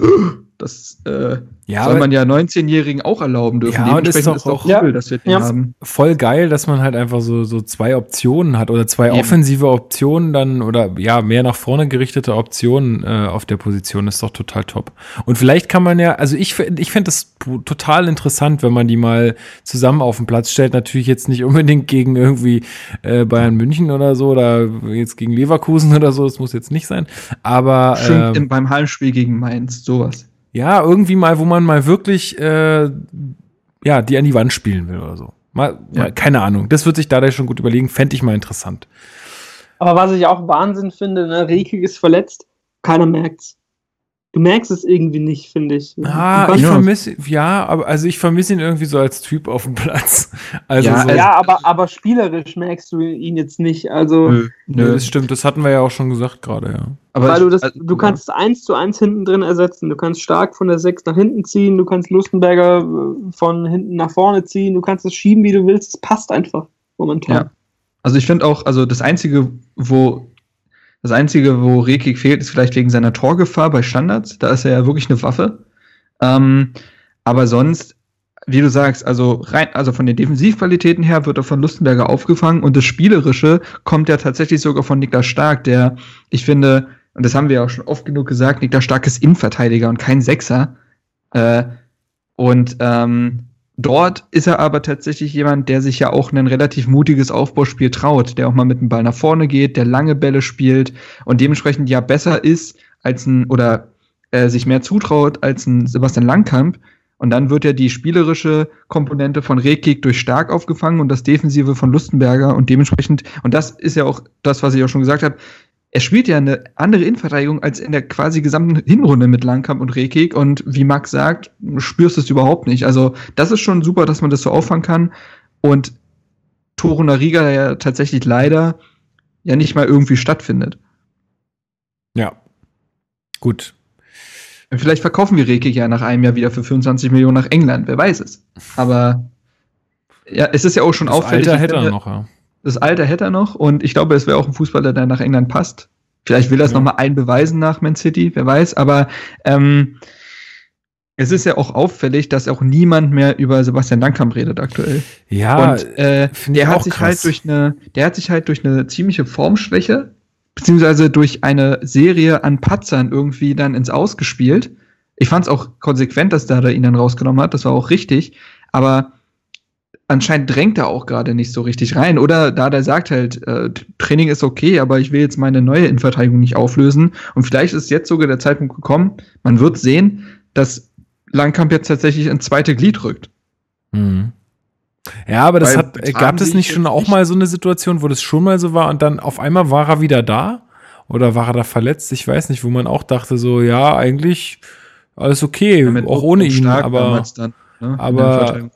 Das äh, Ja, soll man ja 19-Jährigen auch erlauben dürfen. Ja, und ist doch auch- cool, Ja. dass wir den Ja. haben. voll geil, dass man halt einfach so, so zwei Optionen hat oder zwei Eben. offensive Optionen dann oder ja, mehr nach vorne gerichtete Optionen äh, auf der Position ist doch total top. Und vielleicht kann man ja, also ich, ich fände das total interessant, wenn man die mal zusammen auf den Platz stellt. Natürlich jetzt nicht unbedingt gegen irgendwie äh, Bayern München oder so oder jetzt gegen Leverkusen oder so, das muss jetzt nicht sein. Aber Schön ähm, im, beim Heimspiel gegen Mainz, sowas. Ja, irgendwie mal, wo man mal wirklich äh, ja, die an die Wand spielen will oder so. Mal, Ja. mal keine Ahnung. Das wird sich dadurch schon gut überlegen. Fände ich mal interessant. Aber was ich auch Wahnsinn finde, ne, Rieke ist verletzt, keiner merkt's. Du merkst es irgendwie nicht, finde ich. Ah, Du ich vermisse, ja, aber also ich vermisse ihn irgendwie so als Typ auf dem Platz. Also Ja, so, also- ja, aber, aber spielerisch merkst du ihn jetzt nicht. Also, Nö, Nö, das stimmt, das hatten wir ja auch schon gesagt gerade, ja. Aber weil ich- du das, also, du kannst es eins zu eins hinten drin ersetzen. Du kannst stark von der 6 nach hinten ziehen, du kannst Lustenberger äh, von hinten nach vorne ziehen, du kannst es schieben, wie du willst. Es passt einfach momentan. Ja. Also ich finde auch, also das einzige, wo das einzige, wo Rekik fehlt, ist vielleicht wegen seiner Torgefahr bei Standards. Da ist er ja wirklich eine Waffe. Ähm, aber sonst, wie du sagst, also rein, also von den Defensivqualitäten her wird er von Lustenberger aufgefangen und das Spielerische kommt ja tatsächlich sogar von Niklas Stark, der, ich finde, und das haben wir ja auch schon oft genug gesagt, Niklas Stark ist Innenverteidiger und kein Sechser. Äh, und ähm, dort ist er aber tatsächlich jemand, der sich ja auch ein relativ mutiges Aufbauspiel traut, der auch mal mit dem Ball nach vorne geht, der lange Bälle spielt und dementsprechend ja besser ist als ein oder äh, sich mehr zutraut als ein Sebastian Langkamp. Und dann wird ja die spielerische Komponente von Rekik durch Stark aufgefangen und das Defensive von Lustenberger und dementsprechend, und das ist ja auch das, was ich auch schon gesagt habe, er spielt ja eine andere Innenverteidigung als in der quasi gesamten Hinrunde mit Langkamp und Rekik und wie Max sagt, spürst du es überhaupt nicht. Also das ist schon super, dass man das so auffangen kann und Toro Nariga der ja tatsächlich leider ja nicht mal irgendwie stattfindet. Ja. Gut. Vielleicht verkaufen wir Rekik ja nach einem Jahr wieder für 25 Millionen nach England, wer weiß es. Aber ja, es ist ja auch schon Das auffällig. Alter hätte er noch, ja. Das Alter hätte er noch und ich glaube, es wäre auch ein Fußballer, der nach England passt. Vielleicht will er es Ja. noch mal einbeweisen nach Man City, wer weiß. Aber ähm, es ist ja auch auffällig, dass auch niemand mehr über Sebastian Langkamp redet aktuell. Ja, und äh, der hat sich krass. halt durch eine, der hat sich halt durch eine ziemliche Formschwäche beziehungsweise durch eine Serie an Patzern irgendwie dann ins Ausgespielt. Ich fand es auch konsequent, dass da ihn dann rausgenommen hat. Das war auch richtig. Aber anscheinend drängt er auch gerade nicht so richtig rein. Oder da der sagt halt, äh, Training ist okay, aber ich will jetzt meine neue Innenverteidigung nicht auflösen. Und vielleicht ist jetzt sogar der Zeitpunkt gekommen, man wird sehen, dass Langkamp jetzt tatsächlich ins zweite Glied rückt. Mhm. Ja, aber das Weil hat, äh, gab es nicht ich schon auch mal so eine Situation, wo das schon mal so war und dann auf einmal war er wieder da? Oder war er da verletzt? Ich weiß nicht, wo man auch dachte, so, ja, eigentlich alles okay, Ja, auch ohne ihn, aber, dann, ne, aber-.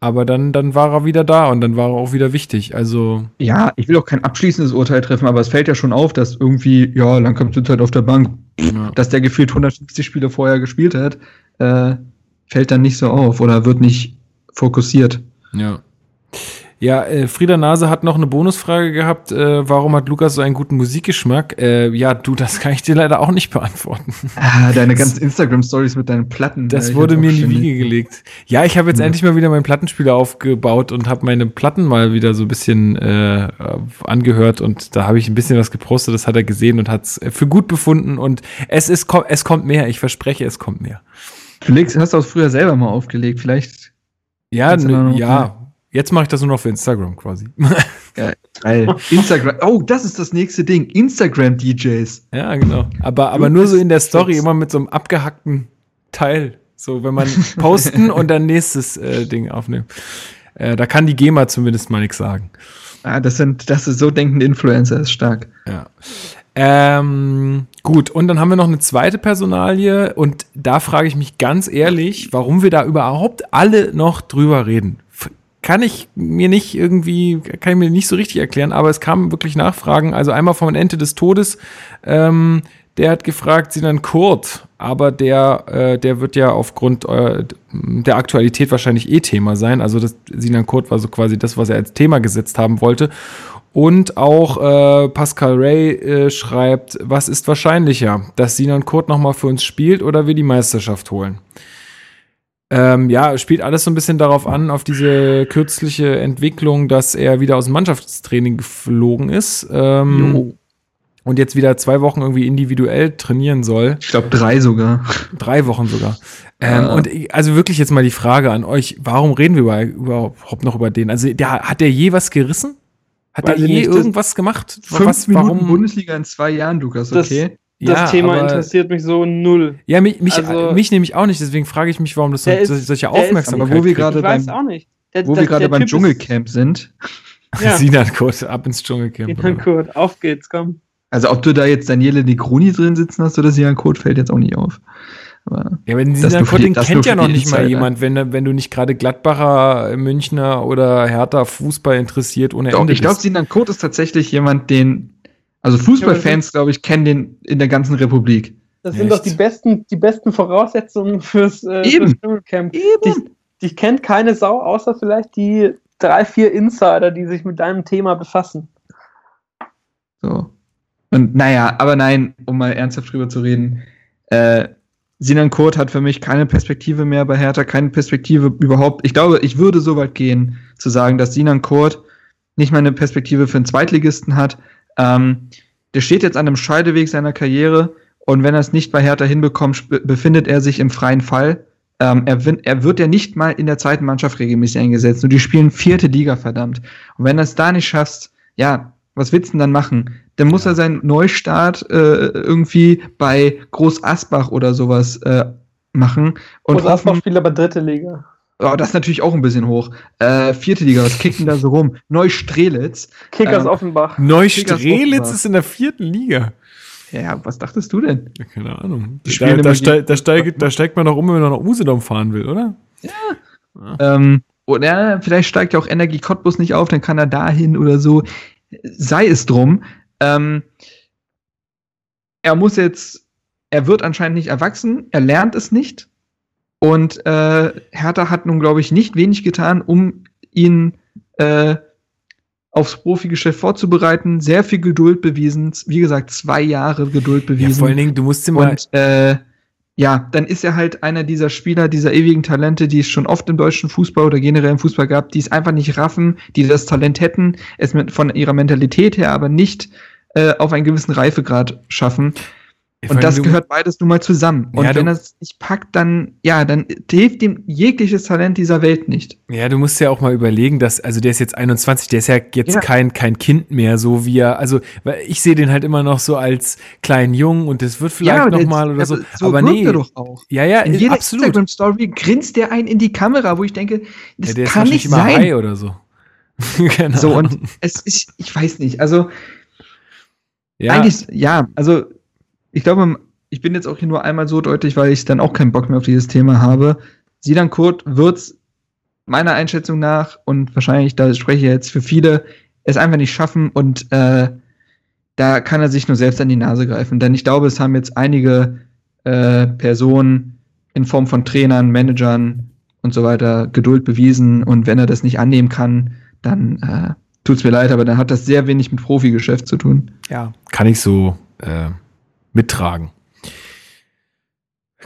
Aber dann, dann war er wieder da und dann war er auch wieder wichtig. Also, Ja, ich will auch kein abschließendes Urteil treffen, aber es fällt ja schon auf, dass irgendwie, ja, Langkamp sitzt halt auf der Bank, ja. dass der gefühlt 150 Spiele vorher gespielt hat, äh, fällt dann nicht so auf oder wird nicht fokussiert. Ja. Ja, äh, Frieda Nase hat noch eine Bonusfrage gehabt. Äh, warum hat Lukas so einen guten Musikgeschmack? Äh, ja, du, das kann ich dir leider auch nicht beantworten. Ah, deine ganzen Instagram-Stories mit deinen Platten. Das äh, wurde mir in die. Wiege gelegt. Ja, ich habe jetzt Ja. endlich mal wieder meinen Plattenspieler aufgebaut und habe meine Platten mal wieder so ein bisschen äh, angehört und da habe ich ein bisschen was gepostet, das hat er gesehen und hat es für gut befunden und es ist es kommt mehr, ich verspreche, es kommt mehr. Du legst, hast auch früher selber mal aufgelegt, vielleicht. Ja, du noch- ja. Jetzt mache ich das nur noch für Instagram quasi. Geil. Instagram. Oh, das ist das nächste Ding. Instagram-DJs. ja, genau. Aber, aber nur so in der Story immer mit so einem abgehackten Teil. So, wenn man posten und dann nächstes äh, Ding aufnehmen. Äh, da kann die GEMA zumindest mal nichts sagen. Ah, das sind, das ist so denkende Influencer, ist stark. Ja. Ähm, gut, und dann haben wir noch eine zweite Personalie und da frage ich mich ganz ehrlich, warum wir da überhaupt alle noch drüber reden. Kann ich mir nicht irgendwie, kann ich mir nicht so richtig erklären, aber es kamen wirklich Nachfragen. Also einmal vom Ente des Todes, ähm, der hat gefragt, Sinan Kurt, aber der, äh, der wird ja aufgrund äh, der Aktualität wahrscheinlich eh Thema sein. Also das, Sinan Kurt war so quasi das, was er als Thema gesetzt haben wollte. Und auch äh, Pascal Ray äh, schreibt, was ist wahrscheinlicher, dass Sinan Kurt nochmal für uns spielt oder wir die Meisterschaft holen? Ähm, ja, spielt alles so ein bisschen darauf an, auf diese kürzliche Entwicklung, dass er wieder aus dem Mannschaftstraining geflogen ist ähm, Jo. und jetzt wieder zwei Wochen irgendwie individuell trainieren soll. Ich glaube drei sogar. Drei Wochen sogar. Ähm, Ja. Und ich- also wirklich jetzt mal die Frage an euch, warum reden wir über, überhaupt noch über den? Also der, hat der je was gerissen? Hat Weiß der ich je nicht, irgendwas gemacht? Fünf was, Minuten warum? Bundesliga in zwei Jahren, Lukas, okay? Das Ja, Thema aber- interessiert mich so null. Ja, mich, mich, Also- mich nämlich auch nicht, deswegen frage ich mich, warum das so, ist- solche der ist- Aufmerksamkeit Aber wo wir gerade Ich weiß beim- auch nicht. Der, Wo der- wir gerade beim Typ ist- Dschungelcamp sind. Ja, Sinan Kurt, ab ins Dschungelcamp. Sinan Kurt, auf geht's, komm. Also ob du da jetzt Daniele Negroni drin sitzen hast oder Sian Code, fällt jetzt auch nicht auf. Aber ja, wenn Sinan Code, den kennt ja noch nicht Insider. mal jemand, wenn, wenn du nicht gerade Gladbacher, Münchner oder Hertha Fußball interessiert ohne Doch, Ende Ich glaube, Sinan Code ist tatsächlich jemand, den, also Fußballfans, glaube ich, kennen den in der ganzen Republik. Das sind Echt? doch die besten, die besten Voraussetzungen fürs, äh, Eben. fürs Camp. Eben. Die, die kennt keine Sau, außer vielleicht die drei, vier Insider, die sich mit deinem Thema befassen. So. Und naja, aber nein, um mal ernsthaft drüber zu reden, äh, Sinan Kurt hat für mich keine Perspektive mehr bei Hertha, keine Perspektive überhaupt. Ich glaube, ich würde so weit gehen, zu sagen, dass Sinan Kurt nicht mal eine Perspektive für einen Zweitligisten hat. Ähm, der steht jetzt an einem Scheideweg seiner Karriere und wenn er es nicht bei Hertha hinbekommt, befindet er sich im freien Fall. Ähm, er, er, wird ja nicht mal in der zweiten Mannschaft regelmäßig eingesetzt. Nur die spielen vierte Liga, verdammt. Und wenn er es da nicht schaffst, ja, was willst du denn dann machen? Dann muss er seinen Neustart äh, irgendwie bei Groß Asbach oder sowas äh, machen. Und Groß Asbach spielt aber dritte Liga. Oh, das ist natürlich auch ein bisschen hoch. Äh, vierte Liga, was kicken da so rum? Neustrelitz. Kickers ähm, Offenbach. Neustrelitz ist in der vierten Liga. Ja, was dachtest du denn? Ja, keine Ahnung. Da, da, steig, da, steigt, da steigt man doch um, wenn man nach Usedom fahren will, oder? Ja. ja. Ähm, oder vielleicht steigt ja auch Energie Cottbus nicht auf, dann kann er dahin oder so. Sei es drum. Ähm, er muss jetzt, er wird anscheinend nicht erwachsen, er lernt es nicht. Und äh, Hertha hat nun, glaube ich, nicht wenig getan, um ihn äh, aufs Profigeschäft vorzubereiten, sehr viel Geduld bewiesen, wie gesagt, zwei Jahre Geduld bewiesen. Ja, vor allen Dingen, du musst immer. Und äh, ja, dann ist er halt einer dieser Spieler, dieser ewigen Talente, die es schon oft im deutschen Fußball oder generell im Fußball gab, die es einfach nicht raffen, die das Talent hätten, es mit, von ihrer Mentalität her aber nicht äh, auf einen gewissen Reifegrad schaffen. Und das gehört beides nun mal zusammen. Und ja, wenn er es nicht packt, dann, ja, dann hilft ihm jegliches Talent dieser Welt nicht. Ja, du musst ja auch mal überlegen, dass, also der ist jetzt 21, der ist ja jetzt ja. kein, kein Kind mehr, so wie er, also, weil ich sehe den halt immer noch so als kleinen Jungen und das wird vielleicht ja, nochmal oder so. so. Aber nee. Er doch auch. Ja, ja, in jeder absolut. Instagram-Story grinst der einen in die Kamera, wo ich denke, das ja, kann nicht sein. High oder so. Keine so, und es ist, ich weiß nicht, also, ja. eigentlich, ja, also, ich glaube, ich bin jetzt auch hier nur einmal so deutlich, weil ich dann auch keinen Bock mehr auf dieses Thema habe. Sidan Kurt wird meiner Einschätzung nach und wahrscheinlich, da spreche ich jetzt für viele, es einfach nicht schaffen und äh, da kann er sich nur selbst an die Nase greifen. Denn ich glaube, es haben jetzt einige äh, Personen in Form von Trainern, Managern und so weiter Geduld bewiesen und wenn er das nicht annehmen kann, dann äh, tut's mir leid, aber dann hat das sehr wenig mit Profigeschäft zu tun. Ja, kann ich so äh, mittragen.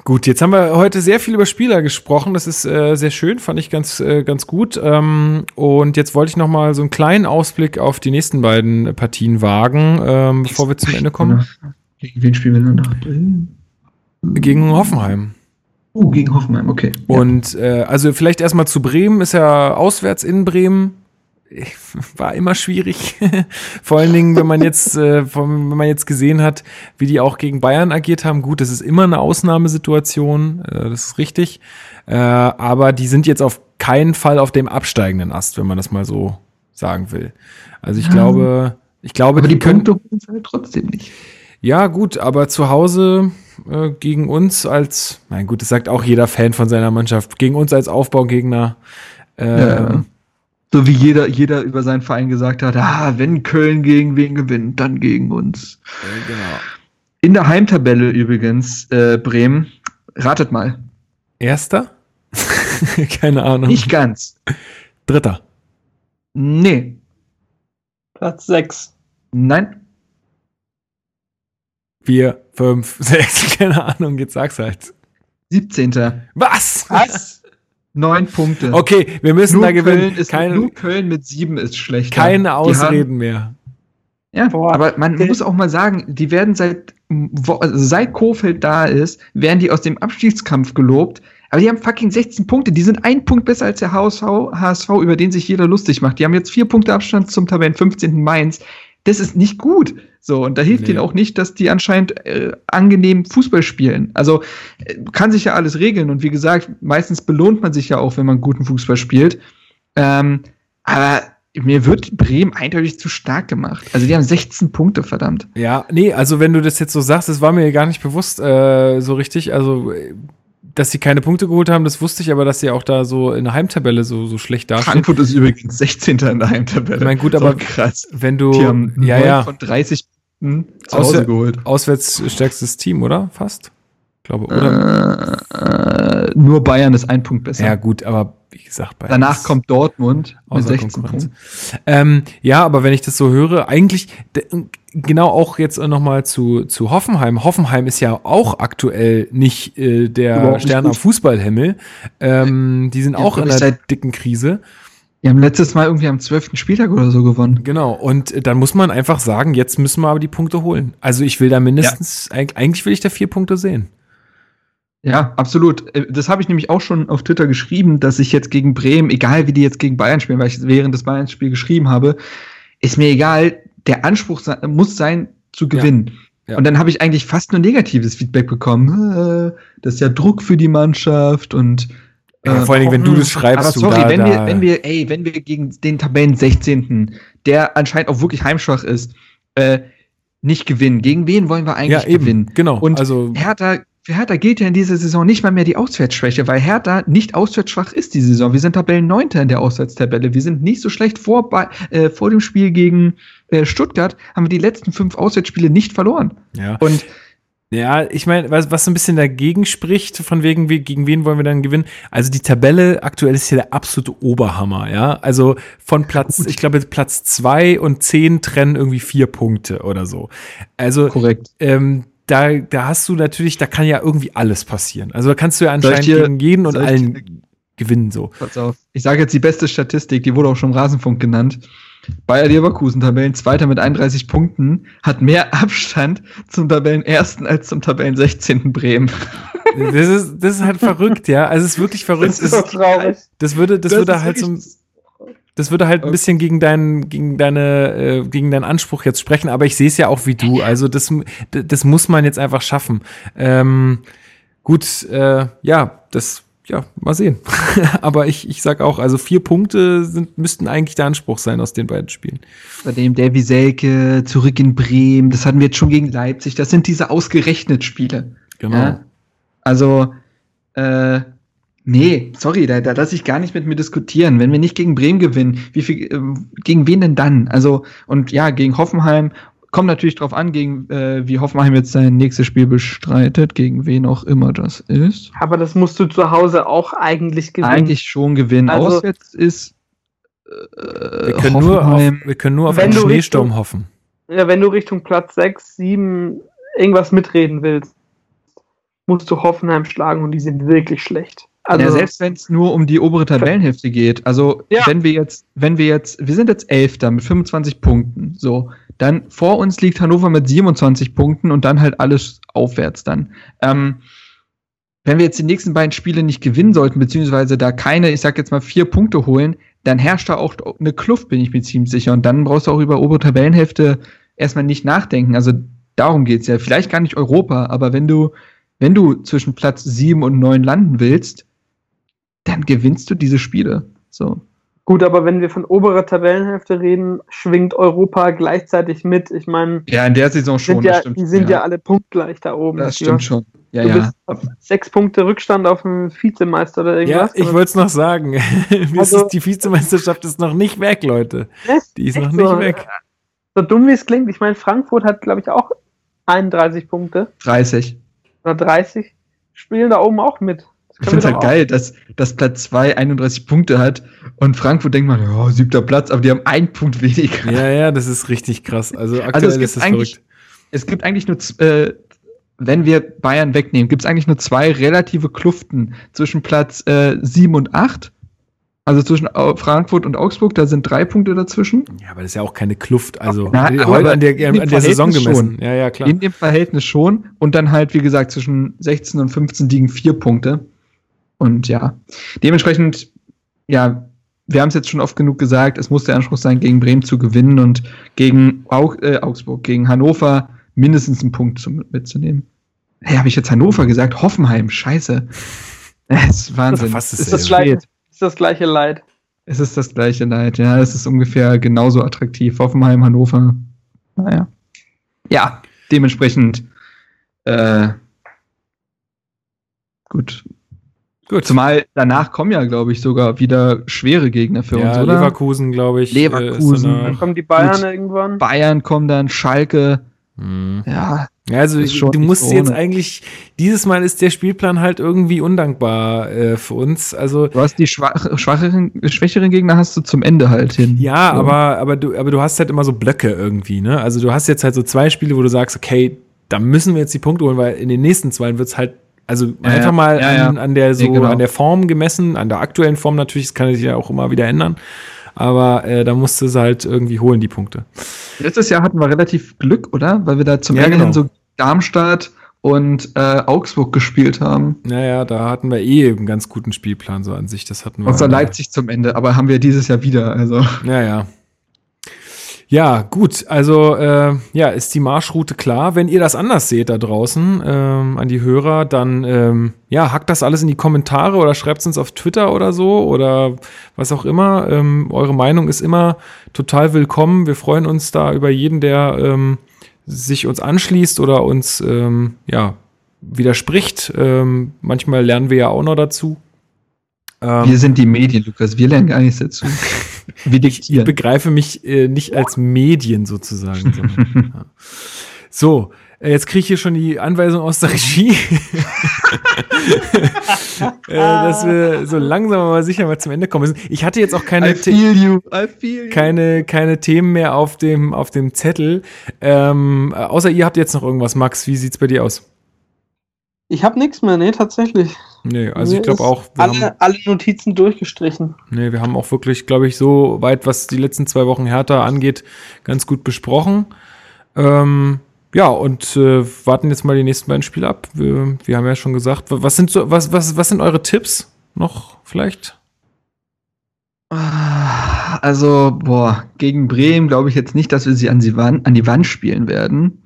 Gut, jetzt haben wir heute sehr viel über Spieler gesprochen. Das ist äh, sehr schön, fand ich ganz, äh, ganz gut. Ähm, und jetzt wollte ich noch mal so einen kleinen Ausblick auf die nächsten beiden Partien wagen, ähm, bevor wir zum Ende kommen. Gegen wen spielen wir dann noch? Gegen Hoffenheim. Oh, gegen Hoffenheim, okay. Und äh, also vielleicht erstmal zu Bremen, ist ja auswärts in Bremen war immer schwierig. Vor allen Dingen, wenn man jetzt, äh, wenn man jetzt gesehen hat, wie die auch gegen Bayern agiert haben. Gut, das ist immer eine Ausnahmesituation, äh, das ist richtig. Äh, aber die sind jetzt auf keinen Fall auf dem absteigenden Ast, wenn man das mal so sagen will. Also ich ja. glaube, ich glaube, aber die, die können halt trotzdem nicht. Ja, gut, aber zu Hause äh, gegen uns als, mein gut, das sagt auch jeder Fan von seiner Mannschaft, gegen uns als Aufbaugegner. Äh, ja. So wie jeder, jeder über seinen Verein gesagt hat, ah, wenn Köln gegen wen gewinnt, dann gegen uns. Genau. In der Heimtabelle übrigens, äh, Bremen, ratet mal. Erster? Keine Ahnung. Nicht ganz. Dritter. Nee. Platz 6. Nein. Vier, fünf, sechs, keine Ahnung, jetzt sag's halt. 17. Was? Was? Neun Punkte. Okay, wir müssen nur da gewinnen. Köln ist, keine, nur Köln mit sieben ist schlecht. Keine Ausreden haben, mehr. Ja, Boah, aber man okay. muss auch mal sagen, die werden seit, also seit Kofeld da ist, werden die aus dem Abstiegskampf gelobt. Aber die haben fucking 16 Punkte. Die sind ein Punkt besser als der HSV, HSV, über den sich jeder lustig macht. Die haben jetzt vier Punkte Abstand zum Tabellen 15. Mainz das ist nicht gut. So, und da hilft nee. ihnen auch nicht, dass die anscheinend äh, angenehm Fußball spielen. Also äh, kann sich ja alles regeln. Und wie gesagt, meistens belohnt man sich ja auch, wenn man guten Fußball spielt. Ähm, aber mir wird Bremen eindeutig zu stark gemacht. Also die haben 16 Punkte, verdammt. Ja, nee, also wenn du das jetzt so sagst, das war mir gar nicht bewusst äh, so richtig. Also, dass sie keine Punkte geholt haben, das wusste ich, aber dass sie auch da so in der Heimtabelle so, so schlecht dastehen. Frankfurt ist übrigens 16. in der Heimtabelle. Ich meine, gut, aber krass. wenn du. Die haben ja, ja. von 30 Punkten zu Auswär- Hause geholt. Auswärts stärkstes Team, oder? Fast? Ich glaube, oder? Äh, äh, nur Bayern ist ein Punkt besser. ja, gut, aber wie gesagt, bei Danach kommt Dortmund mit außer 16 Konkurrenz. Punkten. Ähm, ja, aber wenn ich das so höre, eigentlich genau auch jetzt nochmal zu, zu Hoffenheim. Hoffenheim ist ja auch aktuell nicht äh, der Überhaupt nicht Stern am. Fußballhimmel. Ähm, die sind Ja, auch in einer dicken Krise. Die haben letztes Mal irgendwie am 12. Spieltag oder so gewonnen. Genau. Und äh, dann muss man einfach sagen, jetzt müssen wir aber die Punkte holen. Also ich will da mindestens, eig- eigentlich will ich da vier Punkte sehen. Ja, absolut. Äh, Das habe ich nämlich auch schon auf Twitter geschrieben, dass ich jetzt gegen Bremen, egal wie die jetzt gegen Bayern spielen, weil ich es während des Bayern-Spiels geschrieben habe, ist mir egal, der Anspruch muss sein, zu gewinnen. Ja. Und dann habe ich eigentlich fast nur negatives Feedback bekommen. Äh, Das ist ja Druck für die Mannschaft und Ja, äh, vor allen Dingen, wenn du hoffen- das schreibst, Aber sorry, da- wenn, da- wir, wenn wir, ey, wenn wir gegen den Tabellen 16., der anscheinend auch wirklich heimschwach ist, äh, nicht gewinnen. Gegen wen wollen wir eigentlich Ja, eben. gewinnen? Genau. Und also Hertha, für Hertha gilt ja in dieser Saison nicht mal mehr die Auswärtsschwäche, weil Hertha nicht auswärtsschwach ist die Saison. Wir sind Tabellenneunter in der Auswärtstabelle. Wir sind nicht so schlecht vor, äh, vor dem Spiel gegen äh, Stuttgart, haben wir die letzten fünf Auswärtsspiele nicht verloren. ja. Und Ja, ich meine, was, was so ein bisschen dagegen spricht, von wegen, wie, gegen wen wollen wir dann gewinnen? Also die Tabelle aktuell ist hier der absolute Oberhammer, ja. Also von Platz, ich glaube, Platz zwei und zehn trennen irgendwie vier Punkte oder so. Also korrekt. ähm, da, da hast du natürlich, da kann ja irgendwie alles passieren. Also da kannst du ja anscheinend dir- gegen jeden und allen gewinnen so. Pass auf. Ich sage jetzt die beste Statistik, die wurde auch schon im Rasenfunk genannt. Bayer Leverkusen, Tabellenzweiter mit 31 Punkten, hat mehr Abstand zum Tabellenersten als zum Tabellen 16. Bremen. Das ist, das ist halt verrückt, ja. Also es ist wirklich verrückt. Das ist Das, traurig. das würde, das, würde halt so, Das würde halt ein bisschen gegen deinen, gegen deine, äh, gegen deinen Anspruch jetzt sprechen, aber ich sehe es ja auch wie du. Also das, das muss man jetzt einfach schaffen. Ähm, gut, äh, ja, das, ja, mal sehen. aber ich, ich sag auch, also vier Punkte sind, müssten eigentlich der Anspruch sein aus den beiden Spielen. Bei dem Davy Selke zurück in Bremen, das hatten wir jetzt schon gegen Leipzig. Das sind diese ausgerechnet Spiele. Genau. Ja? Also, äh, nee, sorry, da, da lasse ich gar nicht mit mir diskutieren. Wenn wir nicht gegen Bremen gewinnen, wie viel, ähm, gegen wen denn dann? Also, und ja, gegen Hoffenheim, kommt natürlich drauf an, gegen äh, wie Hoffenheim jetzt sein nächstes Spiel bestreitet, gegen wen auch immer das ist. Aber das musst du zu Hause auch eigentlich gewinnen. Eigentlich schon gewinnen. Also- Auswärts ist äh, Wir können, nur auf, wir können nur auf Wenn einen du Schneesturm Richtung- hoffen. Ja, wenn du Richtung Platz 6, 7 irgendwas mitreden willst, musst du Hoffenheim schlagen und die sind wirklich schlecht. Also, ja, selbst wenn es nur um die obere Tabellenhälfte geht. Also Ja. wenn wir jetzt, wenn wir jetzt, wir sind jetzt Elfter mit 25 Punkten, so, dann vor uns liegt Hannover mit 27 Punkten und dann halt alles aufwärts dann. Ähm, wenn wir jetzt die nächsten beiden Spiele nicht gewinnen sollten, beziehungsweise da keine, ich sag jetzt mal, vier Punkte holen, dann herrscht da auch eine Kluft, bin ich mir ziemlich sicher. Und dann brauchst du auch über obere Tabellenhälfte erstmal nicht nachdenken. Also darum geht's ja. Vielleicht gar nicht Europa, aber wenn du, wenn du zwischen Platz sieben und neun landen willst, dann gewinnst du diese Spiele. So. Gut, aber wenn wir von oberer Tabellenhälfte reden, schwingt Europa gleichzeitig mit. Ich meine, Ja, in der Saison schon, sind ja, das stimmt. die sind ja. alle punktgleich da oben. das stimmt hast- schon. Ja, Du ja. bist auf sechs Punkte Rückstand auf dem Vizemeister oder Ja, irgendwas. ich wollte es noch sagen. Also- die Vizemeisterschaft ist noch nicht weg, Leute. Die ist noch nicht so? weg. So dumm wie es klingt, ich meine, Frankfurt hat, glaube ich, auch 31 Punkte 30. oder 30. Spielen da oben auch mit. Ich finde es halt auch. geil, dass, dass Platz 2 31 Punkte hat und Frankfurt denkt man, ja, siebter Platz, aber die haben einen Punkt weniger. Ja, ja, das ist richtig krass. Also aktuell Also es ist gibt das eigentlich, verrückt. es gibt eigentlich nur, äh, wenn wir Bayern wegnehmen, gibt es eigentlich nur zwei relative Kluften zwischen Platz äh, 7 und 8. Also zwischen Frankfurt und Augsburg, da sind drei Punkte dazwischen. Ja, aber das ist ja auch keine Kluft. Also Na, heute an der, in an der Saison gemessen. Ja, ja, klar. In dem Verhältnis schon. Und dann halt, wie gesagt, zwischen 16 und 15 liegen vier Punkte. Und ja, dementsprechend, ja, wir haben es jetzt schon oft genug gesagt, es muss der Anspruch sein, gegen Bremen zu gewinnen und gegen Au äh, Augsburg, gegen Hannover mindestens einen Punkt zu, mitzunehmen. Hey, habe ich jetzt Hannover gesagt? Hoffenheim, scheiße. Das ist Wahnsinn. Fast ist das Das gleiche, ist das gleiche Leid. Es ist das gleiche Leid, ja. Es ist ungefähr genauso attraktiv. Hoffenheim, Hannover. Naja. Ja, dementsprechend. Äh, gut. Gut. Zumal danach kommen ja, glaube ich, sogar wieder schwere Gegner für ja, uns, oder? Leverkusen, glaube ich. Leverkusen. Äh, ist so Dann kommen die Bayern Gut. irgendwann. Bayern kommen dann, Schalke. eine- Hm. Ja, Ja, also du musst so jetzt ohne. eigentlich, dieses Mal ist der Spielplan halt irgendwie undankbar äh, für uns. Also du hast die schwach, schwacheren, schwächeren Gegner hast du zum Ende halt hin. ja, So. aber, aber, du, aber du hast halt immer so Blöcke irgendwie, ne? Also du hast jetzt halt so zwei Spiele, wo du sagst, okay, da müssen wir jetzt die Punkte holen, weil in den nächsten zwei wird's halt, also Ja, einfach mal Ja, an, ja. an der so, Ja, genau. an der Form gemessen, an der aktuellen Form natürlich, das kann sich ja auch immer wieder ändern. Aber äh, da musst du es halt irgendwie holen, die Punkte. Letztes Jahr hatten wir relativ Glück, oder? Weil wir da zum Ja, Ende genau. hin so Darmstadt und äh, Augsburg gespielt haben. Naja, da hatten wir eh einen ganz guten Spielplan so an sich. Das hatten wir. Außer Leipzig zum Ende, aber haben wir dieses Jahr wieder. Also Ja, ja. Gut. Also, äh, ja, ist die Marschroute klar. Wenn ihr das anders seht da draußen, ähm, an die Hörer, dann, ähm, ja, hackt das alles in die Kommentare oder schreibt es uns auf Twitter oder so oder was auch immer. Ähm, eure Meinung ist immer total willkommen. Wir freuen uns da über jeden, der ähm, sich uns anschließt oder uns, ähm, ja, widerspricht. Ähm, manchmal lernen wir ja auch noch dazu. Ähm, wir sind die Medien, Lukas. Wir lernen gar nichts dazu. Ich diktieren. begreife mich äh, nicht als Medien sozusagen. sondern, ja. So, äh, jetzt kriege ich hier schon die Anweisung aus der Regie, äh, dass wir so langsam aber sicher mal zum Ende kommen müssen. Ich hatte jetzt auch keine, keine, keine Themen mehr auf dem, auf dem Zettel. Ähm, äh, außer ihr habt jetzt noch irgendwas. Max, wie sieht's bei dir aus? Ich habe nichts mehr, nee, tatsächlich. Nee, also Mir ich glaube auch, wir haben, Alle, alle Notizen durchgestrichen. nee, wir haben auch wirklich, glaube ich, so weit, was die letzten zwei Wochen Hertha angeht, ganz gut besprochen. Ähm, ja, und äh, warten jetzt mal die nächsten beiden Spiele ab. Wir, wir haben ja schon gesagt, wa- was sind so, was, was, was sind eure Tipps noch vielleicht? Ah, Also, boah, gegen Bremen glaube ich jetzt nicht, dass wir sie an die, Wand, an die Wand spielen werden.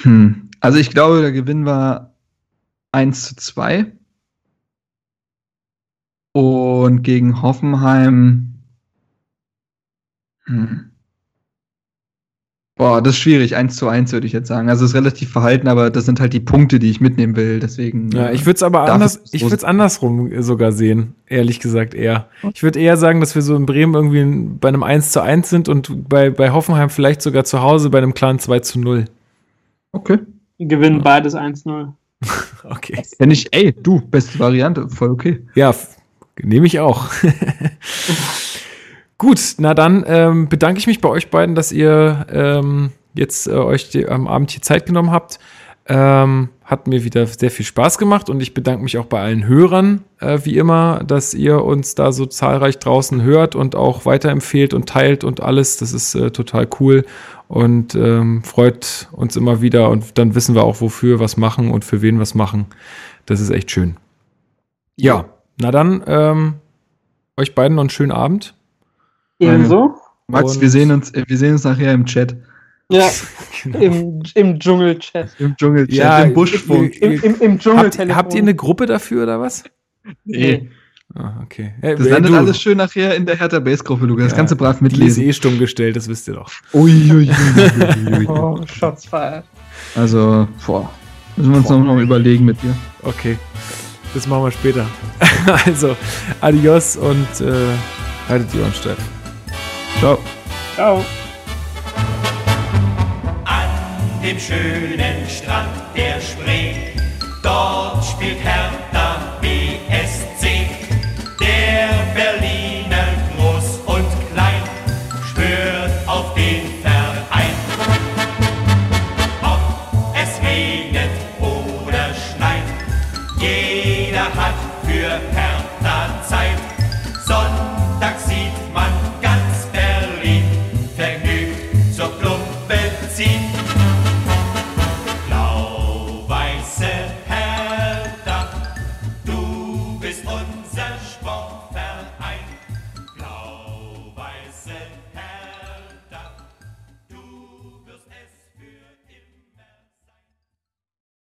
Hm. Also ich glaube, da gewinnen wir 1 zu 2. Und gegen Hoffenheim. Hm. Boah, das ist schwierig. 1 zu 1 würde ich jetzt sagen. Also es ist relativ verhalten, aber das sind halt die Punkte, die ich mitnehmen will. Deswegen. Ja, ich würde es aber anders, es ich würde es andersrum sogar sehen, ehrlich gesagt eher. Ich würde eher sagen, dass wir so in Bremen irgendwie bei einem 1 zu 1 sind und bei, bei Hoffenheim vielleicht sogar zu Hause bei einem klaren 2 zu 0. Okay. Wir gewinnen beides 1-0. Okay. Wenn ich, ey, du, beste Variante, voll okay. Ja, nehme ich auch. Gut, na dann ähm, bedanke ich mich bei euch beiden, dass ihr ähm, jetzt äh, euch die, am Abend hier Zeit genommen habt. Ähm, hat mir wieder sehr viel Spaß gemacht und ich bedanke mich auch bei allen Hörern, äh, wie immer, dass ihr uns da so zahlreich draußen hört und auch weiterempfehlt und teilt und alles. Das ist äh, total cool und ähm, freut uns immer wieder und dann wissen wir auch, wofür wir was machen und für wen was machen. Das ist echt schön. Ja, na dann, ähm, euch beiden noch einen schönen Abend. Ebenso? Max, Und- wir sehen uns, äh, wir sehen uns nachher im Chat. Ja, Genau. im, im Dschungelchat. Im Dschungelchat, Ja, im Buschfunk. Im, im, im Habt, Dschungeltelefon. habt ihr eine Gruppe dafür oder was? Nee. Ah, okay. Äh, Das landet du, alles schön nachher in der Hertha Base Gruppe, Lukas. Das Ja, du brav die ist mitlesen. eh stumm gestellt, das wisst ihr doch. Uiuiui. Oh, Shots fired. Also, boah. Müssen wir uns noch mal überlegen mit dir. Okay, das machen wir später. also, adios und äh, haltet die Ohren steif. Ciao. Ciao. An dem schönen Strand der Spree, dort spielt Hertha